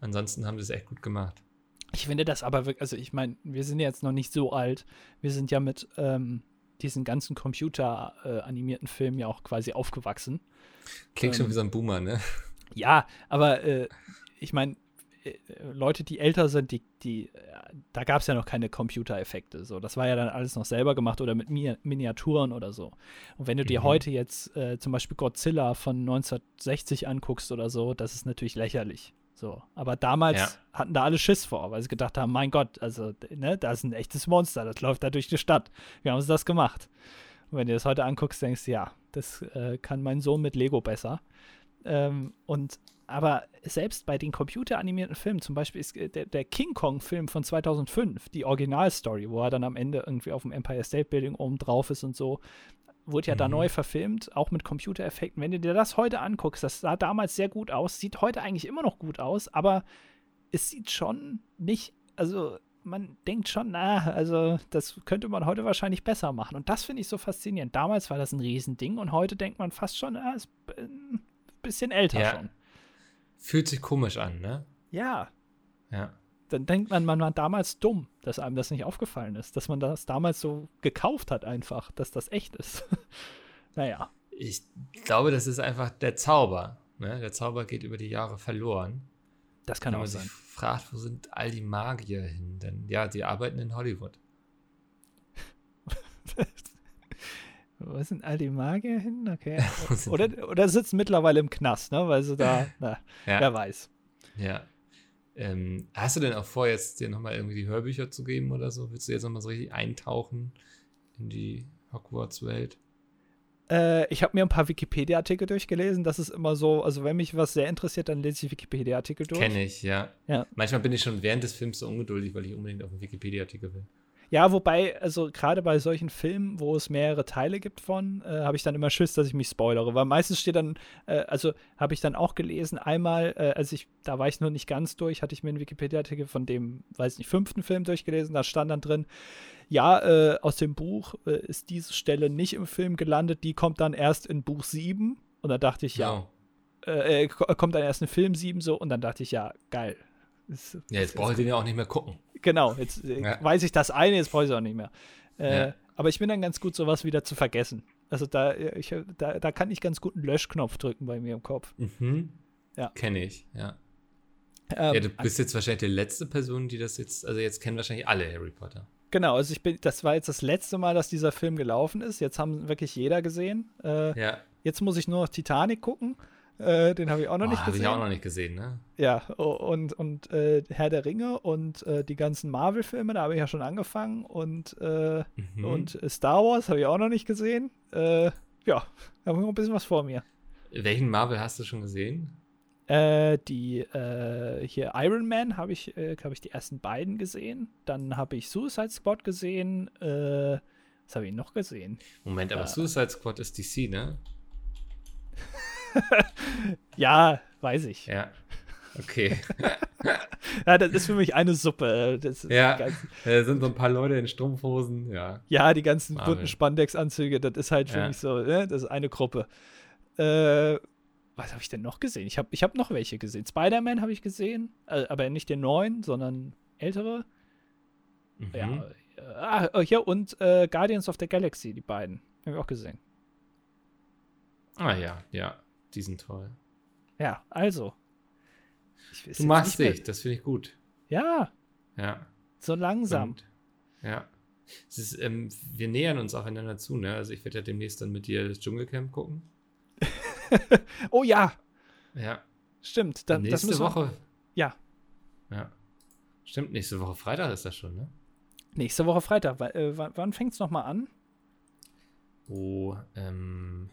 Ansonsten haben sie es echt gut gemacht. Ich finde das aber wirklich, also ich meine, wir sind jetzt noch nicht so alt. Wir sind ja mit ähm, diesen ganzen Computer-animierten Filmen ja auch quasi aufgewachsen. Klingt schon Ähm, wie so ein Boomer, ne? Ja, aber äh, ich meine, äh, Leute, die älter sind, die, die, äh, da gab es ja noch keine Computereffekte. So, das war ja dann alles noch selber gemacht oder mit Mi Miniaturen oder so. Und wenn du dir Mhm. heute jetzt äh, zum Beispiel Godzilla von 1960 anguckst oder so, das ist natürlich lächerlich. So, aber damals Ja. hatten da alle Schiss vor, weil sie gedacht haben, mein Gott, also, ne, da ist ein echtes Monster, das läuft da durch die Stadt. Wie haben sie das gemacht? Und wenn du das heute anguckst, denkst du, ja, das äh, kann mein Sohn mit Lego besser. Ähm, und aber selbst bei den computeranimierten Filmen, zum Beispiel ist äh, der, der King Kong-Film von 2005, die Originalstory, wo er dann am Ende irgendwie auf dem Empire State Building oben drauf ist und so, wurde ja da Mhm. neu verfilmt, auch mit Computereffekten. Wenn du dir das heute anguckst, das sah damals sehr gut aus, sieht heute eigentlich immer noch gut aus, aber es sieht schon nicht, also man denkt schon, na, also das könnte man heute wahrscheinlich besser machen. Und das finde ich so faszinierend. Damals war das ein Riesending und heute denkt man fast schon, na, ist ein bisschen älter Ja. schon. Fühlt sich komisch an, ne? Ja, Ja. Dann denkt man, man war damals dumm, dass einem das nicht aufgefallen ist, dass man das damals so gekauft hat einfach, dass das echt ist. naja, Ich glaube, das ist einfach der Zauber. Ne? Der Zauber geht über die Jahre verloren. das kann Wenn auch man sich sein. fragt, wo sind all die Magier hin? Denn ja, die arbeiten in Hollywood. Wo sind all die Magier hin? Okay. Oder, oder sitzen mittlerweile im Knast, ne? Weil sie da, na, Ja. wer weiß. Ja. Ähm, hast du denn auch vor, jetzt dir nochmal irgendwie die Hörbücher zu geben oder so? Willst du jetzt nochmal so richtig eintauchen in die Hogwarts-Welt? Äh, ich habe mir ein paar Wikipedia-Artikel durchgelesen. Das ist immer so, also wenn mich was sehr interessiert, dann lese ich Wikipedia-Artikel durch. Kenne ich, ja. Ja. Manchmal bin ich schon während des Films so ungeduldig, weil ich unbedingt auf einen Wikipedia-Artikel will. Ja, wobei, also gerade bei solchen Filmen, wo es mehrere Teile gibt von, äh, habe ich dann immer Schiss, dass ich mich spoilere. Weil meistens steht dann, äh, also habe ich dann auch gelesen, einmal, äh, als ich, da war ich noch nicht ganz durch, hatte ich mir einen Wikipedia-Artikel von dem, weiß nicht, fünften Film durchgelesen, da stand dann drin, ja, äh, aus dem Buch äh, ist diese Stelle nicht im Film gelandet, die kommt dann erst in Buch 7. Und da dachte ich, ja, Oh. äh, äh, ko- kommt dann erst in Film 7 so und dann dachte ich, ja, geil. Das- Ja, jetzt brauche ich den ja auch nicht mehr gucken. Genau, jetzt äh, Ja. weiß ich das eine, jetzt brauche ich es auch nicht mehr. Äh, Ja. Aber ich bin dann ganz gut, sowas wieder zu vergessen. Also da, äh, ich, da, da kann ich ganz gut einen Löschknopf drücken bei mir im Kopf. Mhm. Ja. Kenne ich, ja. Ähm, ja, du bist jetzt wahrscheinlich die letzte Person, die das jetzt, also jetzt kennen wahrscheinlich alle Harry Potter. Genau, also ich bin, das war jetzt das letzte Mal, dass dieser Film gelaufen ist. Jetzt haben wirklich jeder gesehen. Äh, Ja. Jetzt muss ich nur noch Titanic gucken. Äh, den habe ich auch noch nicht Habe gesehen. ich auch noch nicht gesehen, ne? Ja, und, und äh, Herr der Ringe und äh, die ganzen Marvel-Filme, da habe ich ja schon angefangen. Und, äh, Mhm. und äh, Star Wars habe ich auch noch nicht gesehen. Äh, ja, da habe ich noch ein bisschen was vor mir. Welchen Marvel hast du schon gesehen? Äh, die hier Iron Man habe ich, habe ich die ersten beiden gesehen. Dann habe ich Suicide Squad gesehen. Was habe ich noch gesehen? Moment, aber. Suicide Squad ist DC, ne? Ja, weiß ich. Ja, Ja. Okay. das ist für mich eine Suppe. Ist Ja. ganz, da sind so ein paar Leute in Strumpfhosen, ja. ja, die ganzen Marvel. bunten Spandex-Anzüge, das ist halt für Ja. mich so, ne? das ist eine Gruppe. Äh, was habe ich denn noch gesehen? Ich habe ich hab noch welche gesehen. Spider-Man habe ich gesehen, äh, aber nicht den neuen, sondern ältere. Mhm. Ja, äh, ah, oh, hier und äh, Guardians of the Galaxy, die beiden. Habe ich auch gesehen. Ah ja, ja. Die sind toll. Ja, also. Du mehr- dich, das finde ich gut. Ja, Ja. so langsam. Und, ja. Es ist, ähm, wir nähern uns aufeinander zu, ne? Also ich werde ja demnächst dann mit dir das Dschungelcamp gucken. Oh ja, Ja. stimmt. Da, das nächste wir- Woche. Ja, Ja. Stimmt, nächste Woche Freitag ist das schon, ne? nächste Woche Freitag. Wa- Äh, wann fängt es nochmal an? Oh, ähm,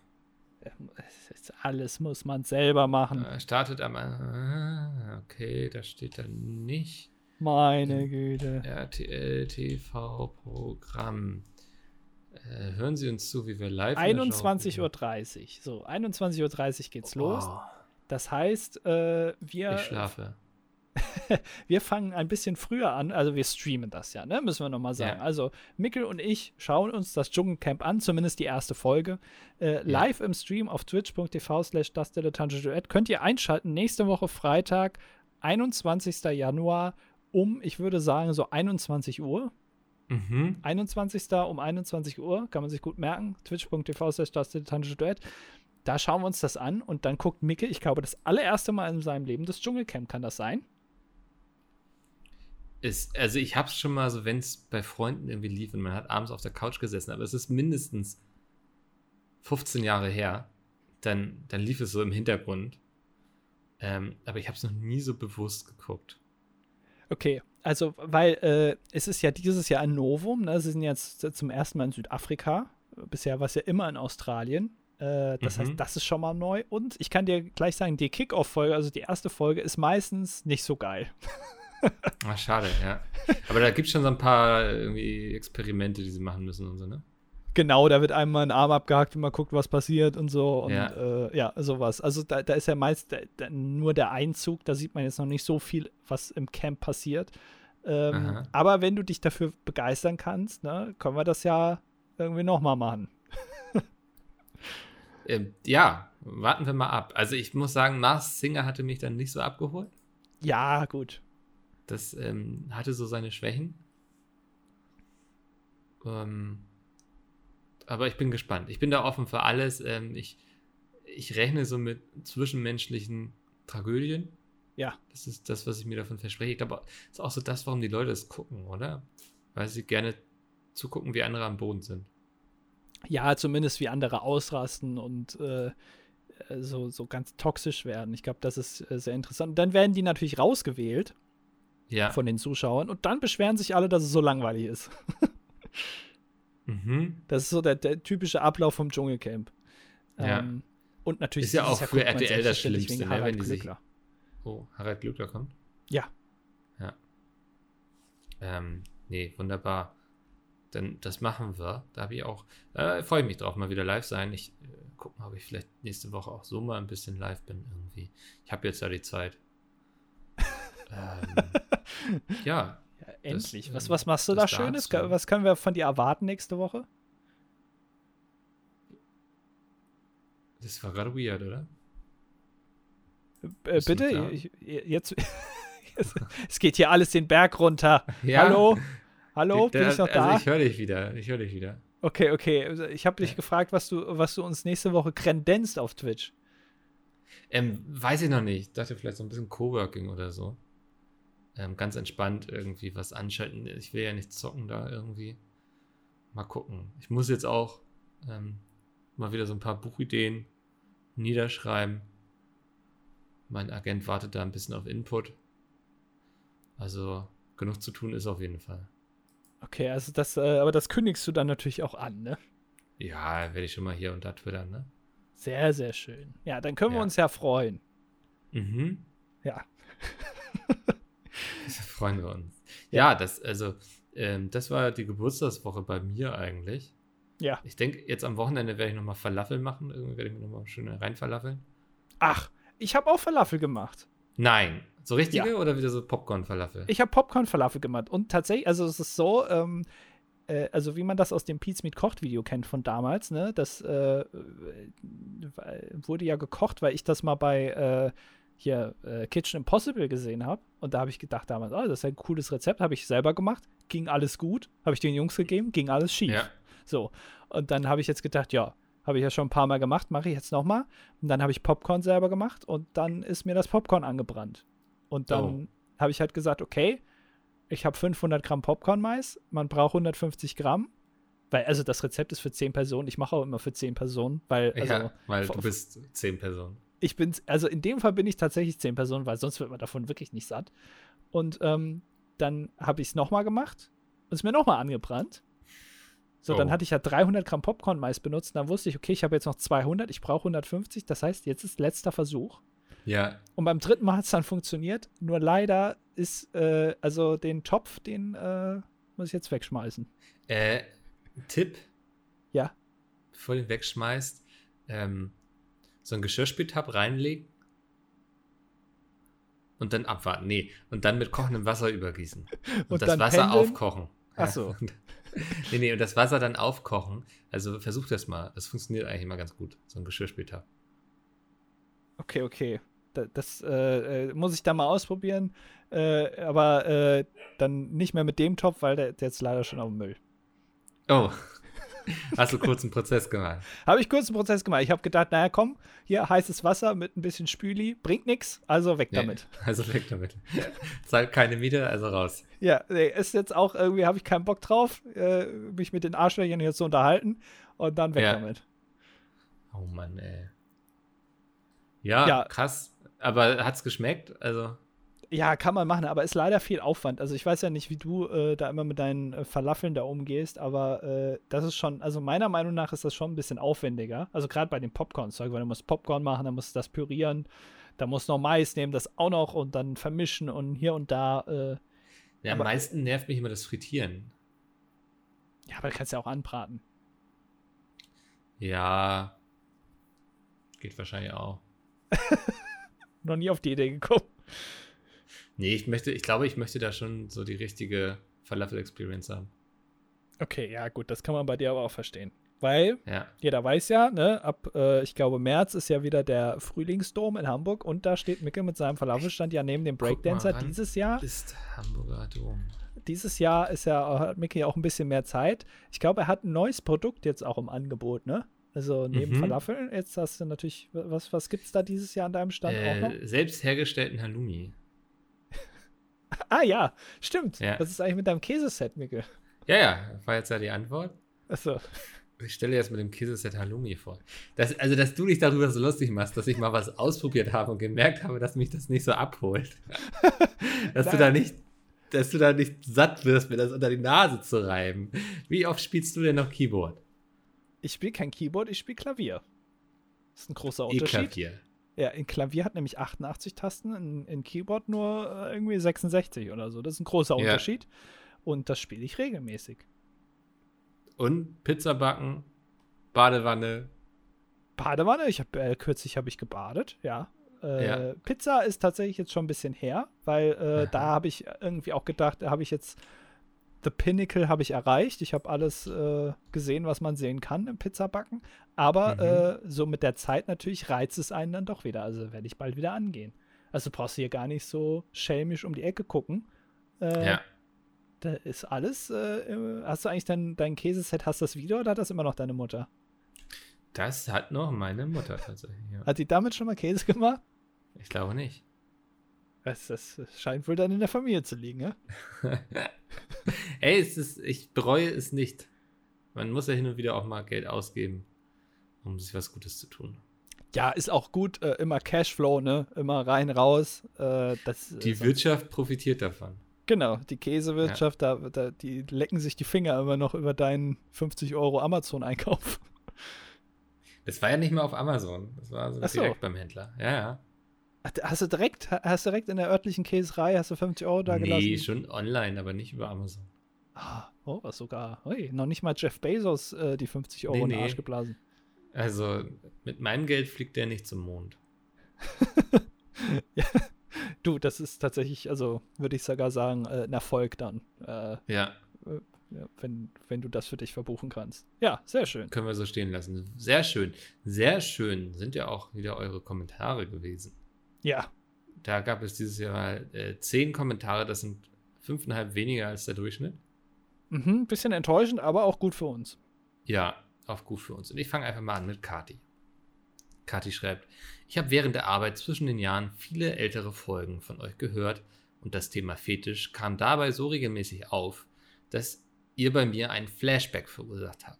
Alles muss man selber machen. startet am. Äh, okay, das steht da nicht. Meine Güte. RTL TV-Programm. Äh, hören Sie uns zu, wie wir live. in der Show 21.30 gucken. Uhr. So, 21.30 Uhr geht's los. Oh, Das heißt, äh, wir, ich schlafe. wir fangen ein bisschen früher an. Also wir streamen das ja, ne? Müssen wir nochmal sagen. Ja. Also Mikkel und ich schauen uns das Dschungelcamp an, zumindest die erste Folge. Äh, live im Stream auf twitch.tv slash das dilettantische Duett. Könnt ihr einschalten. Nächste Woche Freitag, 21. Januar um, ich würde sagen, so 21 Uhr. Mhm. 21. um 21 Uhr, kann man sich gut merken, twitch.tv slash das dilettantische Duett. Da schauen wir uns das an und dann guckt Micke, ich glaube, das allererste Mal in seinem Leben das Dschungelcamp, kann das sein? Ist, also ich habe es schon mal so, wenn es bei Freunden irgendwie lief und man hat abends auf der Couch gesessen, aber es ist mindestens 15 Jahre her, dann, dann lief es so im Hintergrund. Ähm, aber ich habe es noch nie so bewusst geguckt. Okay, also, weil äh, es ist ja dieses Jahr ein Novum, ne? Sie sind jetzt zum ersten Mal in Südafrika. Bisher war es ja immer in Australien. Äh, das Mhm. heißt, das ist schon mal neu. Und ich kann dir gleich sagen, die Kickoff-Folge, also die erste Folge, ist meistens nicht so geil. Ah, schade, ja. Aber da gibt es schon so ein paar irgendwie Experimente, die sie machen müssen und so, ne? Genau, da wird einmal ein Arm abgehakt und man guckt, was passiert und so. Und Ja. äh, ja, sowas. Also da, da ist ja meist da, da, nur der Einzug, da sieht man jetzt noch nicht so viel, was im Camp passiert. Ähm, aber wenn du dich dafür begeistern kannst, ne, können wir das ja irgendwie nochmal machen. Ähm, ja, warten wir mal ab. Also ich muss sagen, Mars Singer hatte mich dann nicht so abgeholt. Ja, gut. Das ähm, hatte so seine Schwächen. Ähm, aber ich bin gespannt. Ich bin da offen für alles. Ähm, ich, ich rechne so mit zwischenmenschlichen Tragödien. Ja. Das ist das, was ich mir davon verspreche. Ich glaube, das ist auch so das, warum die Leute es gucken, oder? Weil sie gerne zugucken, wie andere am Boden sind. Ja, zumindest wie andere ausrasten und äh, äh, so, so ganz toxisch werden. Ich glaube, das ist äh, sehr interessant. Und dann werden die natürlich rausgewählt Ja. von den Zuschauern und dann beschweren sich alle, dass es so langweilig ist. mhm. Das ist so der, der typische Ablauf vom Dschungelcamp. Ja. Ähm, und natürlich Ist ja auch Jahr für RTL das Schlimmste, wegen ne, Harald wenn die sich- Glöckler. Oh, Harald Glückler kommt? Ja. Ja. Ähm, nee, wunderbar. Dann das machen wir. Da habe ich auch, äh, freue ich mich drauf, mal wieder live sein. Ich äh, guck mal, ob ich vielleicht nächste Woche auch so mal ein bisschen live bin irgendwie. Ich habe jetzt ja die Zeit. Ähm, ja, Ja, endlich. ähm, was, was machst du das da Schönes? dazu. Was können wir von dir erwarten nächste Woche? das war gerade weird, oder? Äh, bitte? Ich, jetzt, es geht hier alles den Berg runter. Ja. Hallo? Hallo? Da- Bin ich noch also da? ich höre dich wieder. Ich höre dich wieder. Okay, okay. Also Ich habe dich Ja. gefragt, was du, was du uns nächste Woche kredenzt auf Twitch. Ähm, weiß ich noch nicht. Ich dachte vielleicht so ein bisschen Coworking oder so. Ähm, ganz entspannt irgendwie was anschalten. Ich will ja nicht zocken da irgendwie. Mal gucken. Ich muss jetzt auch ähm, mal wieder so ein paar Buchideen niederschreiben. Mein Agent wartet da ein bisschen auf Input. Also genug zu tun ist auf jeden Fall. Okay, also das, äh, aber das kündigst du dann natürlich auch an, ne? Ja, werde ich schon mal hier und da twittern, ne? Sehr, sehr schön. Ja, dann können wir Ja. uns ja freuen. Mhm. Ja. Freuen wir uns. Ja, das, also, ähm, das war die Geburtstagswoche bei mir eigentlich. Ja. Ich denke, jetzt am Wochenende werde ich nochmal Falafel machen. Irgendwie werde ich mir nochmal schön reinfalafeln. Ach, ich habe auch Falafel gemacht. Nein. So richtige Ja. oder wieder so Popcorn-Falafel? Ich habe Popcorn-Falafel gemacht. Und tatsächlich, also es ist so, ähm, äh, also wie man das aus dem Pete's Meat Kocht Video kennt von damals, ne, das äh, wurde ja gekocht, weil ich das mal bei äh, hier äh, Kitchen Impossible gesehen habe. Und da habe ich gedacht damals, oh, das ist ein cooles Rezept, habe ich selber gemacht, ging alles gut, habe ich den Jungs gegeben, ging alles schief. Ja. So. Und dann habe ich jetzt gedacht, ja, habe ich ja schon ein paar Mal gemacht, mache ich jetzt nochmal. Und dann habe ich Popcorn selber gemacht und dann ist mir das Popcorn angebrannt. Und dann habe ich halt gesagt, okay, ich habe 500 Gramm Popcorn-Mais, man braucht 150 Gramm. Weil, also das Rezept ist für 10 Personen, ich mache auch immer für 10 Personen, weil, also ja, weil du bist zehn Personen. Ich bin, also in dem Fall bin ich tatsächlich 10 Personen, weil sonst wird man davon wirklich nicht satt. Und ähm, dann habe ich es nochmal gemacht und es mir nochmal angebrannt. So, dann Oh. hatte ich ja 300 Gramm Popcorn-Mais benutzt. Und dann wusste ich, okay, ich habe jetzt noch 200, ich brauche 150. Das heißt, jetzt ist letzter Versuch. Ja, Und beim dritten Mal hat es dann funktioniert. Nur leider ist, äh, also den Topf, den äh, muss ich jetzt wegschmeißen. äh, Tipp, Ja. bevor du ihn wegschmeißt, ähm, so ein Geschirrspültab reinlegen und dann abwarten. Nee, und dann mit kochendem Wasser übergießen. Und, Und das Wasser pendeln? aufkochen. Ach so. nee, nee, und das Wasser dann aufkochen. Also versuch das mal. Das funktioniert eigentlich immer ganz gut. So ein Geschirrspültab. Okay, okay. Da, das äh, äh, muss ich da mal ausprobieren. Äh, aber äh, dann nicht mehr mit dem Topf, weil der, der ist leider schon auf dem Müll. Oh. Hast du kurz einen Prozess gemacht? Habe ich kurz einen Prozess gemacht. Ich habe gedacht, naja, komm, hier heißes Wasser mit ein bisschen Spüli, bringt nichts, also weg Nee, damit. Also weg damit. Zahlt keine Miete, also raus. Ja, nee, ist jetzt auch irgendwie, habe ich keinen Bock drauf, äh, mich mit den Arschlöchern jetzt zu unterhalten und dann weg Ja. damit. Oh Mann, ey. Ja, Ja. krass. Aber hat's geschmeckt? Also, Ja, kann man machen, aber ist leider viel Aufwand. Also ich weiß ja nicht, wie du äh, da immer mit deinen äh, Falafeln da umgehst, aber äh, das ist schon, also meiner Meinung nach ist das schon ein bisschen aufwendiger. Also gerade bei dem Popcorn-Zeug, weil du musst Popcorn machen, dann musst du das pürieren, da musst du noch Mais nehmen, das auch noch und dann vermischen und hier und da. Äh, ja, am meisten nervt mich immer das Frittieren. ja, aber du kannst ja auch anbraten. Ja. Geht wahrscheinlich auch. Noch nie auf die Idee gekommen. Nee, ich möchte, ich glaube, ich möchte da schon so die richtige Falafel-Experience haben. Okay, ja, gut, das kann man bei dir aber auch verstehen. Weil Ja. jeder weiß ja, ne, ab, äh, ich glaube, März ist ja wieder der Frühlingsdom in Hamburg und da steht Mickel mit seinem Falafelstand ja neben dem mal Breakdancer. ran. Dieses Jahr, Ist Hamburger Dom. dieses Jahr ist ja, hat Mickey auch ein bisschen mehr Zeit. Ich glaube, er hat ein neues Produkt jetzt auch im Angebot, ne? Also neben Mhm. Falafeln, jetzt hast du natürlich, was, was gibt's da dieses Jahr an deinem Stand auch noch? Äh, selbst hergestellten Halloumi. Ah ja, stimmt. Ja. Was ist eigentlich mit deinem Käseset, Mickel? Ja, ja, war jetzt ja die Antwort. Achso. Ich stelle jetzt mit dem Käseset Halloumi vor. Das, also, dass du dich darüber so lustig machst, dass ich mal was ausprobiert habe und gemerkt habe, dass mich das nicht so abholt. dass du da nicht, dass du da nicht satt wirst, mir das unter die Nase zu reiben. Wie oft spielst du denn noch Keyboard? Ich spiele kein Keyboard, ich spiele Klavier. Das ist ein großer Unterschied. E-Klavier. Ja, in Klavier hat nämlich 88 Tasten, in, in Keyboard nur äh, irgendwie 66 oder so. Das ist ein großer Ja. Unterschied. Und das spiele ich regelmäßig. Und Pizza backen, Badewanne. Badewanne, ich habe äh, kürzlich habe ich gebadet, ja. Äh, Ja. Pizza ist tatsächlich jetzt schon ein bisschen her, weil äh, da habe ich irgendwie auch gedacht, da habe ich jetzt The Pinnacle habe ich erreicht. Ich habe alles äh, gesehen, was man sehen kann im Pizzabacken. Aber Mhm. äh, so mit der Zeit natürlich reizt es einen dann doch wieder. Also werde ich bald wieder angehen. Also brauchst du hier gar nicht so schelmisch um die Ecke gucken. Äh, Ja. Da ist alles. Äh, hast du eigentlich dein, dein Käseset, hast du das wieder oder hat das immer noch deine Mutter? Das hat noch meine Mutter tatsächlich. Ja. Hat die damit schon mal Käse gemacht? Ich glaube nicht. Das, das scheint wohl dann in der Familie zu liegen, ja? Ey, es ist, ich bereue es nicht. Man muss ja hin und wieder auch mal Geld ausgeben, um sich was Gutes zu tun. Ja, ist auch gut, äh, immer Cashflow, ne? Immer rein, raus. Äh, das, Die äh, Wirtschaft profitiert davon. Genau, die Käsewirtschaft, da, da, die lecken sich die Finger immer noch über deinen 50 Euro Amazon-Einkauf. Das war ja nicht mal auf Amazon. Das war so so. direkt beim Händler. Ja, ja. Hast du direkt, hast direkt in der örtlichen Käserei, hast du 50 Euro da gelassen? nee, schon online, aber nicht über Amazon. Ah, oh, was sogar. Ui, noch nicht mal Jeff Bezos äh, die 50 Euro Nee, in den nee. Arsch geblasen. Also mit meinem Geld fliegt der nicht zum Mond. Du, das ist tatsächlich, also würde ich sogar sagen, äh, ein Erfolg dann, äh, Ja, ja, wenn, wenn du das für dich verbuchen kannst. Ja, sehr schön. können wir so stehen lassen. Sehr schön. Sehr schön sind ja auch wieder eure Kommentare gewesen. Ja, Da gab es dieses Jahr mal äh, zehn Kommentare, das sind fünfeinhalb weniger als der Durchschnitt. mhm, bisschen enttäuschend, aber auch gut für uns. Ja, auf gut für uns. Und ich fange einfach mal an mit Kati. Kati schreibt, ich habe während der Arbeit zwischen den Jahren viele ältere Folgen von euch gehört und das Thema Fetisch kam dabei so regelmäßig auf, dass ihr bei mir einen Flashback verursacht habt.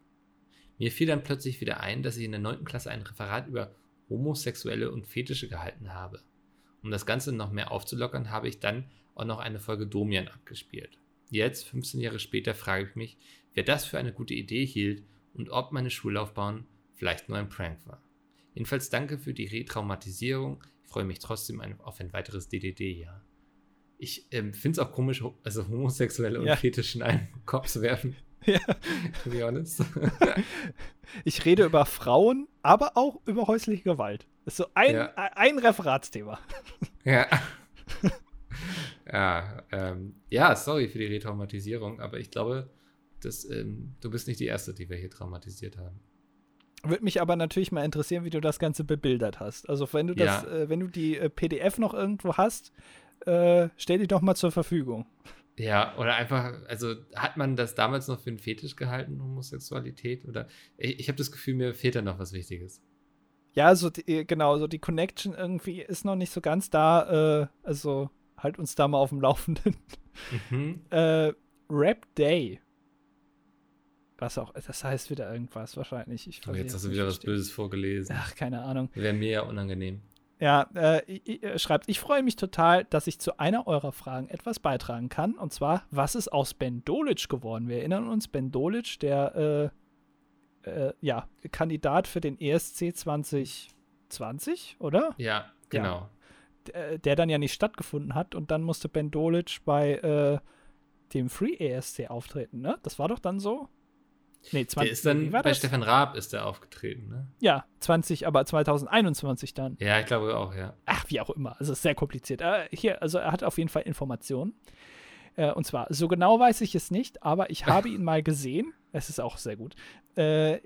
Mir fiel dann plötzlich wieder ein, dass ich in der 9. Klasse ein Referat über Homosexuelle und Fetische gehalten habe. Um das Ganze noch mehr aufzulockern, habe ich dann auch noch eine Folge Domian abgespielt. Jetzt, 15 Jahre später, frage ich mich, wer das für eine gute Idee hielt und ob meine Schullaufbahn vielleicht nur ein Prank war. Jedenfalls danke für die Retraumatisierung. Ich freue mich trotzdem auf ein weiteres DDD-Jahr. Ich ähm, finde es auch komisch, also Homosexuelle und Ja. Fetisch in einen Kopf zu werfen, Ja. to be honest. Ich rede über Frauen, aber auch über häusliche Gewalt. Das ist so ein, Ja. ein Referatsthema. ja. ja, ähm, ja, sorry für die Retraumatisierung, aber ich glaube, dass, ähm, du bist nicht die Erste, die wir hier traumatisiert haben. Würde mich aber natürlich mal interessieren, wie du das Ganze bebildert hast. Also wenn du das, Ja. äh, wenn du die äh, PDF noch irgendwo hast, äh, stell die doch mal zur Verfügung. Ja, oder einfach, also hat man das damals noch für einen Fetisch gehalten, Homosexualität? Oder ich, ich habe das Gefühl, mir fehlt da noch was Wichtiges. Ja, so die, äh, genau, so die Connection irgendwie ist noch nicht so ganz da. Äh, also halt uns da mal auf dem Laufenden. Mhm. äh, Rap Day. Was auch, das heißt wieder irgendwas wahrscheinlich. Ich Oh, weiß jetzt hast du wieder was. Böses vorgelesen. Ach, keine Ahnung. Wäre mir ja unangenehm. Ja, äh, i- schreibt, ich freue mich total, dass ich zu einer eurer Fragen etwas beitragen kann. Und zwar, was ist aus Ben Dolic geworden? Wir erinnern uns, Ben Dolic, der äh, äh, ja, Kandidat für den ESC 2020, oder? Ja, genau. Der, der dann ja nicht stattgefunden hat und dann musste Ben Dolic bei äh, dem Free ESC auftreten, ne? Das war doch dann so? Nee, 20. Der ist dann bei das? Stefan Raab ist der aufgetreten, ne? Ja, 20, aber 2021 dann. Ja, ich glaube auch, ja. Ach, wie auch immer. Also, es ist sehr kompliziert. Äh, hier, also, er hat auf jeden Fall Informationen. Äh, und zwar, so genau weiß ich es nicht, aber ich habe ihn mal gesehen. Es ist auch sehr gut. Äh,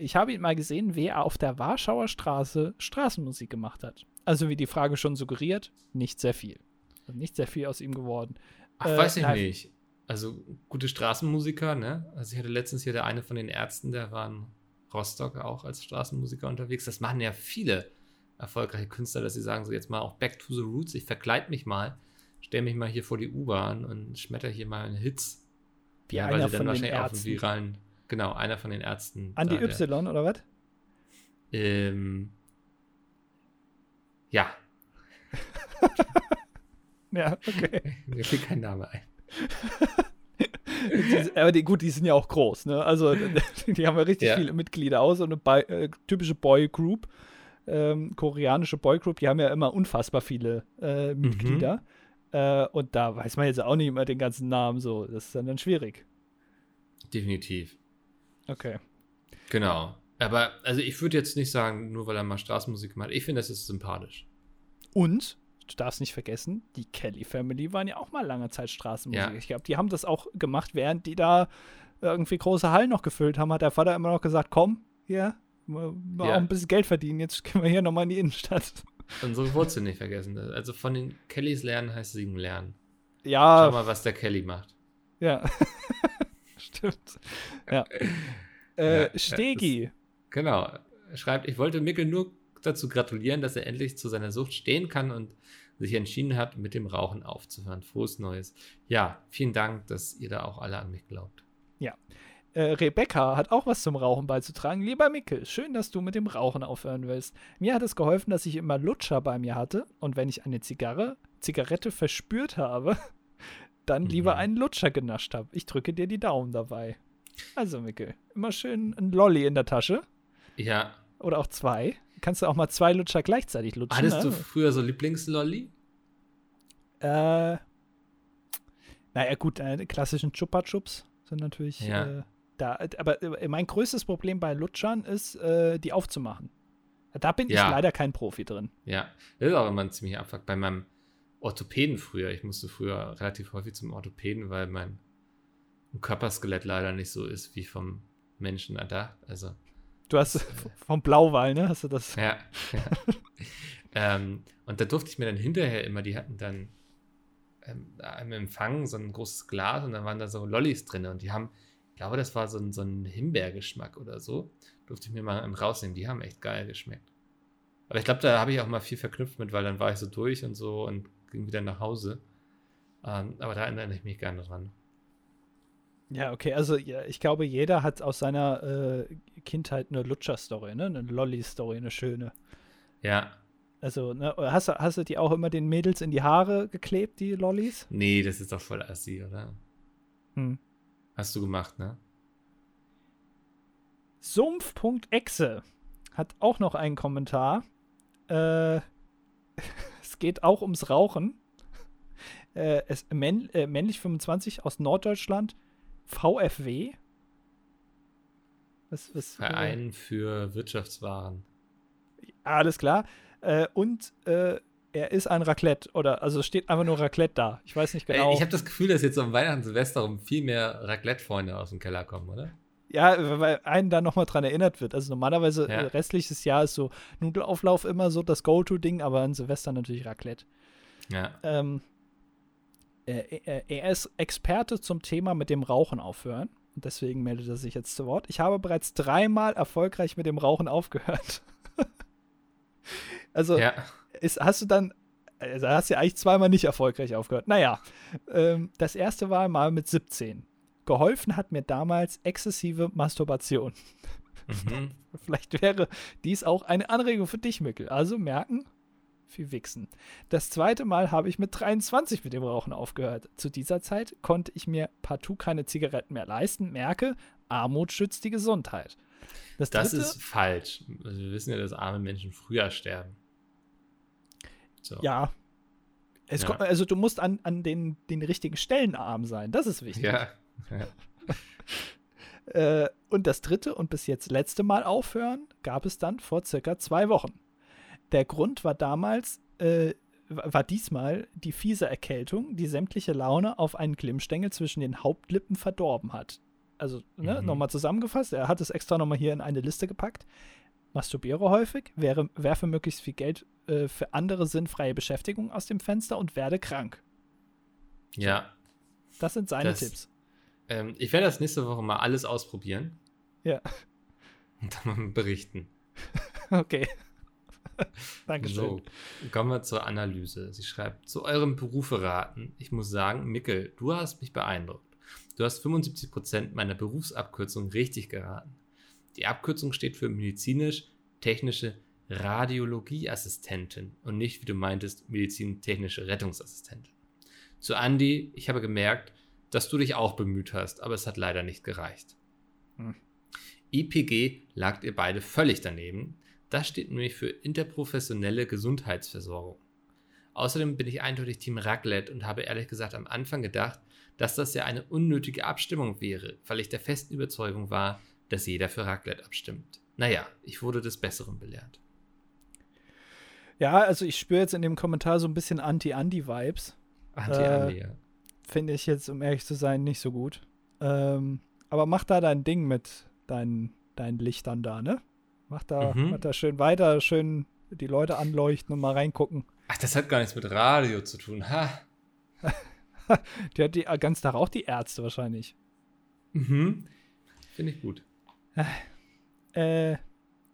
ich habe ihn mal gesehen, wie er auf der Warschauer Straße Straßenmusik gemacht hat. Also, wie die Frage schon suggeriert, nicht sehr viel. Also nicht sehr viel aus ihm geworden. Ach, Äh, weiß ich live. nicht. Also gute Straßenmusiker, ne? Also ich hatte letztens hier der eine von den Ärzten, der war in Rostock auch als Straßenmusiker unterwegs. Das machen ja viele erfolgreiche Künstler, dass sie sagen, so jetzt mal auch back to the roots, ich verkleid mich mal, stell mich mal hier vor die U-Bahn und schmetter hier mal einen Hits. Wie Ja, weil einer sie dann von den wahrscheinlich einen Ärzten. viralen, genau, einer von den Ärzten. An die da, der- Y, oder was? Ähm, ja, Ja, okay. mir fiel kein Name ein. Die- aber die, gut, die sind ja auch groß, ne? Also, die haben ja richtig Ja. viele Mitglieder aus. So eine Bi äh, typische Boy-Group, ähm, koreanische Boy-Group, die haben ja immer unfassbar viele äh, Mhm. Äh, und da weiß man jetzt auch nicht immer den ganzen Namen so. Das ist dann, dann schwierig. Definitiv. Okay. Genau. Aber also ich würde jetzt nicht sagen, nur weil er mal Straßenmusik macht. Ich finde, das ist sympathisch. Und, du darfst nicht vergessen, die Kelly Family waren ja auch mal lange Zeit Straßenmusik. Ja. Ich glaube, die haben das auch gemacht, während die da irgendwie große Hallen noch gefüllt haben, hat der Vater immer noch gesagt, komm, hier, mal mal Ja. auch ein bisschen Geld verdienen, jetzt können wir hier nochmal in die Innenstadt. Unsere Wurzeln nicht vergessen. Also von den Kellys lernen heißt singen lernen. Schau Ja, mal, was der Kelly macht. ja. Stimmt. Ja. Äh, Ja, ja, Stegi. Genau. Er schreibt, ich wollte Mickel nur dazu gratulieren, dass er endlich zu seiner Sucht stehen kann und sich entschieden hat, mit dem Rauchen aufzuhören. Frohes Neues. Ja, vielen Dank, dass ihr da auch alle an mich glaubt. Äh, Rebecca hat auch was zum Rauchen beizutragen. Lieber Mickel, schön, dass du mit dem Rauchen aufhören willst. Mir hat es geholfen, dass ich immer Lutscher bei mir hatte und wenn ich eine Zigarre, Zigarette verspürt habe, dann Mhm. lieber einen Lutscher genascht habe. Ich drücke dir die Daumen dabei. Also, Mickel, immer schön ein Lolli in der Tasche Ja. oder auch zwei. Kannst du auch mal zwei Lutscher gleichzeitig lutschen. Hattest ne? du früher so Lieblingslolli? Äh, naja, gut, äh, klassischen Chupa Chups sind natürlich Ja. äh, da. Aber äh, mein größtes Problem bei Lutschern ist, äh, die aufzumachen. Da bin Ja. ich leider kein Profi drin. Ja, das ist auch immer ein ziemlicher Abfuck. Bei meinem Orthopäden früher, ich musste früher relativ häufig zum Orthopäden, weil mein Körperskelett leider nicht so ist wie vom Menschen erdacht. Also, Du hast vom Blauwal, ne? Hast du das? ja. ja. ähm, und da durfte ich mir dann hinterher immer, die hatten dann ähm, im Empfang so ein großes Glas und dann waren da so Lollis drin und die haben, ich glaube, das war so ein, so ein Himbeergeschmack oder so. Durfte ich mir mal rausnehmen. Die haben echt geil geschmeckt. Aber ich glaube, da habe ich auch mal viel verknüpft mit, weil dann war ich so durch und so und ging wieder nach Hause. Ähm, aber da erinnere ich mich gerne dran. Ja, okay. Also ja, ich glaube, jeder hat aus seiner äh, Kindheit eine Lutscher-Story, ne? Eine Lolli-Story, eine schöne. Ja, Also, ne? Hast, du- hast du die auch immer den Mädels in die Haare geklebt, die Lollis? nee, das ist doch voll assi, oder? Hm. Hast du gemacht, ne? Sumpf.exe hat auch noch einen Kommentar. Äh, es geht auch ums Rauchen. Äh, es, männ, äh, männlich 25 aus Norddeutschland. VFW. Was, was, Verein für Wirtschaftswaren. Alles klar. Äh, und äh, er ist ein Raclette. Oder, also steht einfach nur Raclette da. Ich weiß nicht genau. Ey, ich habe das Gefühl, dass jetzt am Weihnachten Silvester um viel mehr Raclette-Freunde aus dem Keller kommen, oder? Ja, weil einen da nochmal dran erinnert wird. Also normalerweise Ja. äh, restliches Jahr ist so Nudelauflauf immer so das Go-To-Ding, aber an Silvester natürlich Raclette. Ja. Ähm, äh, äh, er ist Experte zum Thema mit dem Rauchen aufhören. Und deswegen meldet er sich jetzt zu Wort. Ich habe bereits dreimal erfolgreich mit dem Rauchen aufgehört. also Ja. ist, hast du dann, also hast du ja eigentlich zweimal nicht erfolgreich aufgehört. Naja, ähm, das erste war mal mit 17. Geholfen hat mir damals exzessive Masturbation. Mhm. Vielleicht wäre dies auch eine Anregung für dich, Mickel. Also merken, viel wichsen. Das zweite Mal habe ich mit 23 mit dem Rauchen aufgehört. Zu dieser Zeit konnte ich mir partout keine Zigaretten mehr leisten. Merke, Armut schützt die Gesundheit. Das, Das dritte, ist falsch. Also wir wissen ja, dass arme Menschen früher sterben. So. ja. Es Ja. kommt, also du musst an, an den, den richtigen Stellen arm sein. Das ist wichtig. Ja. ja. Äh, und das dritte und bis jetzt letzte Mal aufhören gab es dann vor circa zwei Wochen. Der Grund war damals, äh, war diesmal die fiese Erkältung, die sämtliche Laune auf einen Glimmstängel zwischen den Hauptlippen verdorben hat. Also, ne, Mhm. nochmal zusammengefasst, er hat es extra nochmal hier in eine Liste gepackt. Masturbiere häufig, wäre, werfe möglichst viel Geld äh, für andere sinnfreie Beschäftigung aus dem Fenster und werde krank. Ja. Das sind seine Das- Tipps. Ähm, ich werde das nächste Woche mal alles ausprobieren. Ja. Und dann mal berichten. Okay. Dankeschön. So, kommen wir zur Analyse. Sie schreibt, zu eurem Berufe raten. Ich muss sagen, Mickel, du hast mich beeindruckt. Du hast 75% meiner Berufsabkürzung richtig geraten. Die Abkürzung steht für medizinisch-technische Radiologieassistentin und nicht, wie du meintest, medizintechnische Rettungsassistentin. Zu Andi, ich habe gemerkt, dass du dich auch bemüht hast, aber es hat leider nicht gereicht. Hm. IPG lagt ihr beide völlig daneben. Das steht nämlich für interprofessionelle Gesundheitsversorgung. Außerdem bin ich eindeutig Team Raclette und habe ehrlich gesagt am Anfang gedacht, dass das ja eine unnötige Abstimmung wäre, weil ich der festen Überzeugung war, dass jeder für Raclette abstimmt. Naja, ich wurde des Besseren belehrt. Ja, also ich spüre jetzt in dem Kommentar so ein bisschen Anti-Andi-Vibes. Anti-Andi, ja. Finde ich jetzt, um ehrlich zu sein, nicht so gut. Ähm, aber mach da dein Ding mit deinen, deinen Lichtern da, ne? Mach da, Mhm. mach da schön weiter, schön die Leute anleuchten und mal reingucken. Ach, das hat gar nichts mit Radio zu tun. Ha. Die hat die ganz Tag auch die Ärzte wahrscheinlich. Mhm. Finde ich gut. Äh,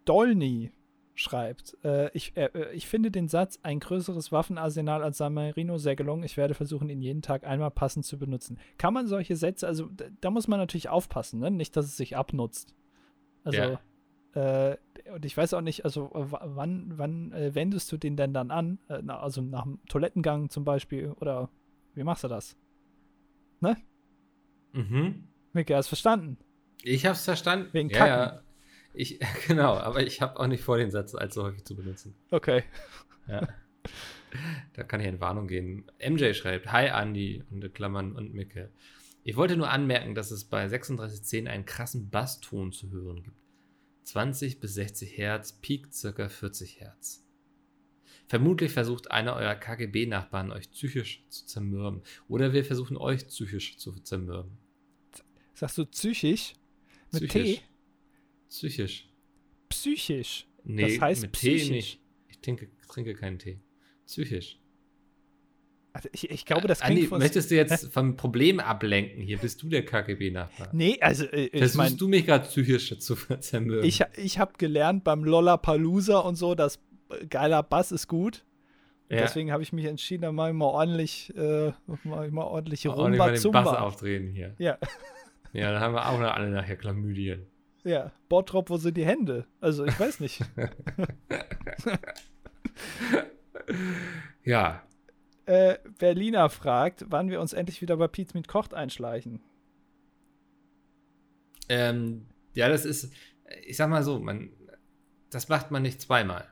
Dolny schreibt, äh, ich, äh, ich finde den Satz, ein größeres Waffenarsenal als San Marino sehr gelungen. Ich werde versuchen, ihn jeden Tag einmal passend zu benutzen. Kann man solche Sätze, also da, muss man natürlich aufpassen, ne? nicht, dass es sich abnutzt. Also, äh, und ich weiß auch nicht, also äh, wa- wann, wann äh, wendest du den denn dann an? Äh, na, also nach dem Toilettengang zum Beispiel oder wie machst du das? Mhm. Mika, hast verstanden? Ich habe es verstanden. Wegen ja, Kacken. ja. Ich, genau, aber ich habe auch nicht vor, den Satz allzu häufig zu benutzen. Okay. Ja. da kann ich in Warnung geben. MJ schreibt, Hi Andy und Klammern und Micke. Ich wollte nur anmerken, dass es bei 3610 einen krassen Basston zu hören gibt. 20 bis 60 Hertz, Peak circa 40 Hertz. Vermutlich versucht einer eurer KGB-Nachbarn euch psychisch zu zermürben. Oder wir versuchen euch psychisch zu zermürben. Sagst du psychisch? Mit Psychisch. T? Psychisch. Psychisch. Nee, Das heißt mit Tee psychisch. nicht. Ich trinke, trinke keinen Tee. Psychisch. Also ich, ich glaube, das klingt Andi, von. möchtest du jetzt vom Problem ablenken? Hier bist du der KGB-Nachbar. Nee, also äh, ich Versuchst meine, du mich gerade psychisch zu zermürben? ich, ich habe gelernt beim Lollapalooza und so, dass äh, geiler Bass ist gut. ja, Deswegen habe ich mich entschieden, da mache ich mal ordentlich, äh, mach ich mal ordentliche auch nicht mal Rumba den Zumba. Bass aufdrehen hier. Ja, Ja, dann haben wir auch noch alle nachher Chlamydien. Ja. Bottrop, wo sind die Hände? Also ich weiß nicht. Ja, äh, Berliner fragt, wann wir uns endlich wieder bei Pizza mit Kocht einschleichen. ähm, ja, das ist, ich sag mal so, man, das macht man nicht zweimal.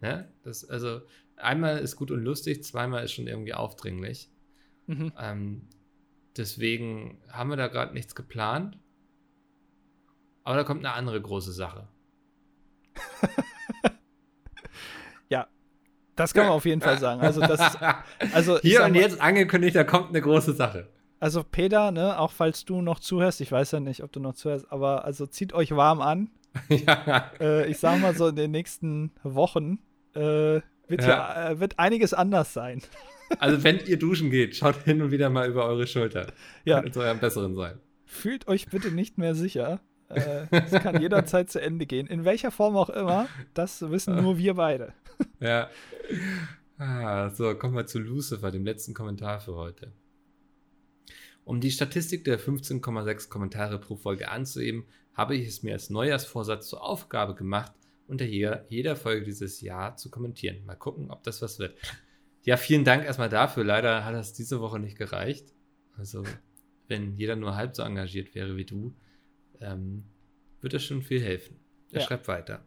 Ne? Das, also, einmal ist gut und lustig, zweimal ist schon irgendwie aufdringlich. Mhm. Ähm, deswegen haben wir da gerade nichts geplant. Aber da kommt eine andere große Sache. Das kann man auf jeden Fall sagen. Also das, also Hier und mal- jetzt angekündigt, da kommt eine große Sache. Also Peter, ne, auch falls du noch zuhörst, ich weiß ja nicht, ob du noch zuhörst, aber also zieht euch warm an. ja. Äh, ich sag mal so in den nächsten Wochen äh, wird, Ja. hier, äh, wird einiges anders sein. Also wenn ihr duschen geht, schaut hin und wieder mal über eure Schulter. Ja, zu eurem Besseren sein. fühlt euch bitte nicht mehr sicher. Äh, Es kann jederzeit zu Ende gehen. In welcher Form auch immer, das wissen nur wir beide. Ja. Ah, so, kommen wir zu Lucifer, dem letzten Kommentar für heute. Um die Statistik der 15,6 Kommentare pro Folge anzuheben, habe ich es mir als Neujahrsvorsatz zur Aufgabe gemacht, unter jeder, jeder Folge dieses Jahr zu kommentieren. Mal gucken, ob das was wird. Ja, vielen Dank erstmal dafür. Leider hat das diese Woche nicht gereicht. Also, wenn jeder nur halb so engagiert wäre wie du, ähm, würde das schon viel helfen. Er Ja. schreibt weiter.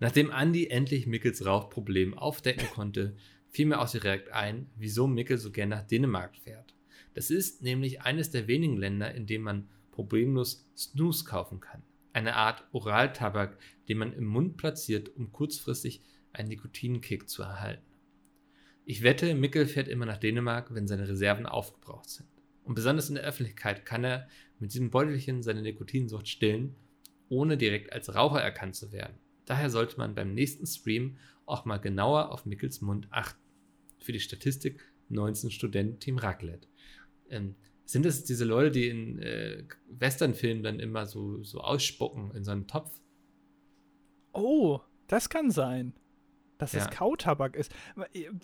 Nachdem Andy endlich Mickels Rauchproblem aufdecken konnte, fiel mir auch direkt ein, wieso Mickel so gern nach Dänemark fährt. Das ist nämlich eines der wenigen Länder, in dem man problemlos Snooze kaufen kann. Eine Art Oraltabak, den man im Mund platziert, um kurzfristig einen Nikotinkick zu erhalten. Ich wette, Mickel fährt immer nach Dänemark, wenn seine Reserven aufgebraucht sind. Und besonders in der Öffentlichkeit kann er mit diesem Beutelchen seine Nikotinsucht stillen, ohne direkt als Raucher erkannt zu werden. Daher sollte man beim nächsten Stream auch mal genauer auf Mickels Mund achten. Für die Statistik 19 Studenten Team Raclette. Ähm, sind es diese Leute, die in äh, Westernfilmen dann immer so, so ausspucken in so einen Topf? Oh, das kann sein. Dass Ja. es Kautabak ist.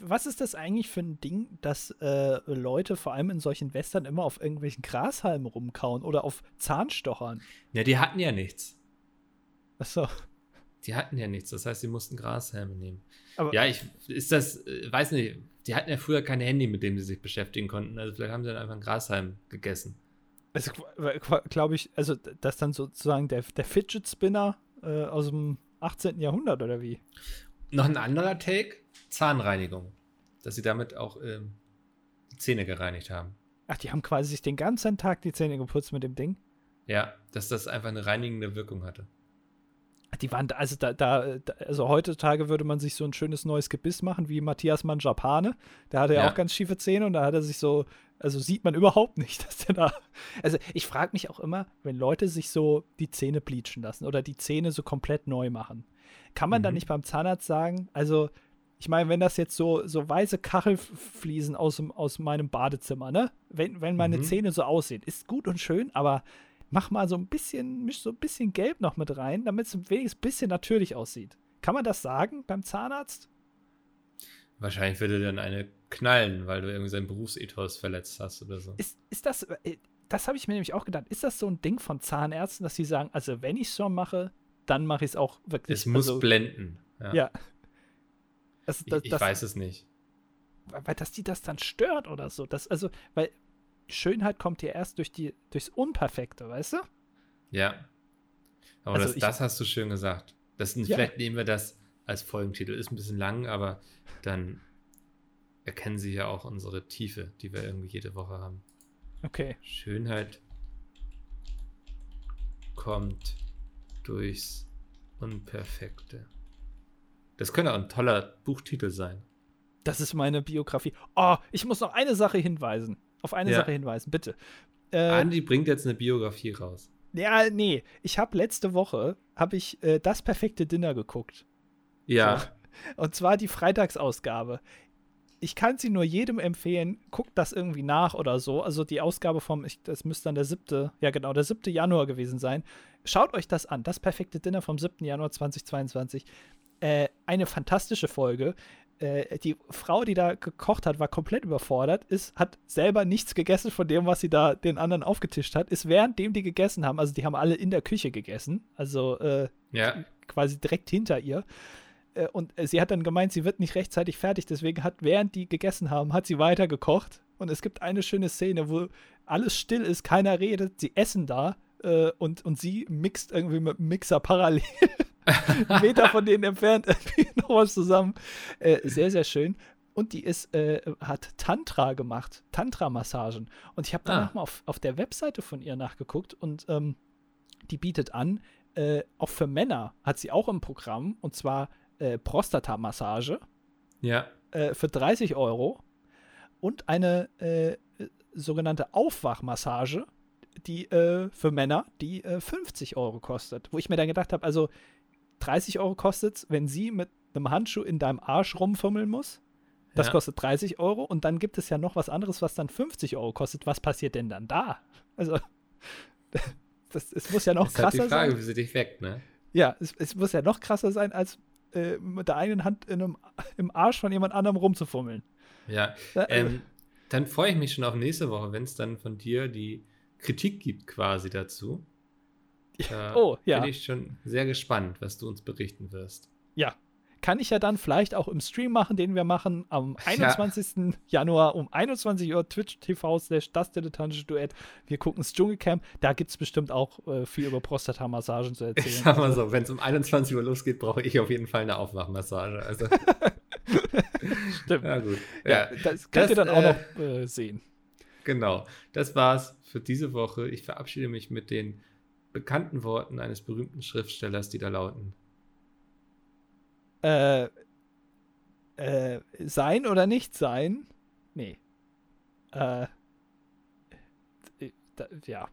Was ist das eigentlich für ein Ding, dass äh, Leute vor allem in solchen Western immer auf irgendwelchen Grashalmen rumkauen oder auf Zahnstochern? Ja, die hatten ja nichts. Achso. Die hatten ja nichts. Das heißt, sie mussten Grashelme nehmen. Aber Ja, ich ist das, äh, weiß nicht, die hatten ja früher kein Handy, mit dem sie sich beschäftigen konnten. Also vielleicht haben sie dann einfach einen Grashalm gegessen. also, glaube ich, also das dann sozusagen der, der Fidget Spinner äh, aus dem 18. Jahrhundert oder wie? Noch ein anderer Take: Zahnreinigung. Dass sie damit auch ähm, die Zähne gereinigt haben. Ach, die haben quasi sich den ganzen Tag die Zähne geputzt mit dem Ding. Ja, dass das einfach eine reinigende Wirkung hatte. Die waren also da, da, da- also heutzutage würde man sich so ein schönes neues Gebiss machen, wie Matthias Mann Japane. Der hatte ja, Ja. auch ganz schiefe Zähne und da hat er sich so, also sieht man überhaupt nicht, dass der da. Also ich frage mich auch immer, wenn Leute sich so die Zähne bleachen lassen oder die Zähne so komplett neu machen, kann man dann Mhm. nicht beim Zahnarzt sagen, also ich meine, wenn das jetzt so, so weiße Kachelfliesen aus, aus meinem Badezimmer, ne? Wenn, wenn meine Mhm. Zähne so aussehen, ist gut und schön, aber mach mal so ein bisschen, misch so ein bisschen Gelb noch mit rein, damit es wenigstens ein bisschen natürlich aussieht. Kann man das sagen beim Zahnarzt? Wahrscheinlich würde dann eine knallen, weil du irgendwie seinen Berufsethos verletzt hast oder so. Ist, ist das, äh, das habe ich mir nämlich auch gedacht, ist das so ein Ding von Zahnärzten, dass sie sagen, also wenn ich es schon mache, dann mache ich es auch wirklich. Es muss also, blenden. Ja. Ja. Das, das, ich ich das, weiß es nicht. weil dass die das dann stört oder so. Das, also, weil Schönheit kommt ja erst durch die, durchs Unperfekte, weißt du? Ja. Aber Also das, ich- das hast du schön gesagt. Das, Ja. Vielleicht nehmen wir das als Folgentitel. Ist ein bisschen lang, aber dann erkennen sie ja auch unsere Tiefe, die wir irgendwie jede Woche haben. Okay. Schönheit kommt durchs Unperfekte. Das könnte auch ein toller Buchtitel sein. Das ist meine Biografie. Oh, ich muss noch eine Sache hinweisen. Auf eine Ja. Sache hinweisen, bitte. Äh, Andi bringt jetzt eine Biografie raus. ja, nee. Ich habe letzte Woche habe ich äh, das perfekte Dinner geguckt. Ja, So. Und zwar die Freitagsausgabe. Ich kann sie nur jedem empfehlen. Guckt das irgendwie nach oder so. Also die Ausgabe vom, ich, das müsste dann der siebte, ja genau, der siebte Januar gewesen sein. Schaut euch das an. Das perfekte Dinner vom 7. Januar 2022. Äh, eine fantastische Folge. Äh, die Frau, die da gekocht hat, war komplett überfordert, ist, hat selber nichts gegessen von dem, was sie da den anderen aufgetischt hat, ist währenddem die gegessen haben, also die haben alle in der Küche gegessen, also äh, ja. quasi direkt hinter ihr. Äh, Und sie hat dann gemeint, sie wird nicht rechtzeitig fertig, deswegen hat, während die gegessen haben, hat sie weiter gekocht. Und es gibt eine schöne Szene, wo alles still ist, keiner redet, sie essen da äh, und, und sie mixt irgendwie mit dem Mixer parallel Meter von denen entfernt irgendwie noch was zusammen. Äh, sehr, sehr schön. Und die ist, äh, hat Tantra gemacht, Tantra-Massagen. Und ich habe danach Ah. mal auf, auf der Webseite von ihr nachgeguckt und ähm, die bietet an, äh, auch für Männer hat sie auch im Programm, und zwar äh, Prostata-Massage Ja. äh, für 30 Euro und eine äh, sogenannte Aufwachmassage, die äh, für Männer, die äh, 50 Euro kostet. Wo ich mir dann gedacht habe, also 30 Euro kostet es, wenn sie mit einem Handschuh in deinem Arsch rumfummeln muss. Das Ja. kostet 30 Euro und dann gibt es ja noch was anderes, was dann 50 Euro kostet. Was passiert denn dann da? Also, das, es muss ja noch ist halt die krasser Frage, sein. wie sie dich weckt, ne? Ja, es, es muss ja noch krasser sein, als äh, mit der einen Hand in einem, im Arsch von jemand anderem rumzufummeln. Ja. Ähm, dann freue ich mich schon auf nächste Woche, wenn es dann von dir die Kritik gibt quasi dazu. Da Oh, ja. Bin ich schon sehr gespannt, was du uns berichten wirst. Ja. Kann ich ja dann vielleicht auch im Stream machen, den wir machen am 21. Januar um 21 Uhr Twitch TV slash das dilettantische Duett. Wir gucken das Dschungelcamp. Da gibt es bestimmt auch äh, viel über Prostata-Massagen zu Ich erzählen. sag mal so, wenn es um 21 Uhr losgeht, brauche ich auf jeden Fall eine Aufwachmassage. Also, Stimmt. ja gut. Ja, Ja. das könnt ihr Das, dann auch äh, noch äh, sehen. Genau, das war's für diese Woche. Ich verabschiede mich mit den bekannten Worten eines berühmten Schriftstellers, die da lauten. Äh, äh, sein oder nicht sein? Nee. Äh, da, ja.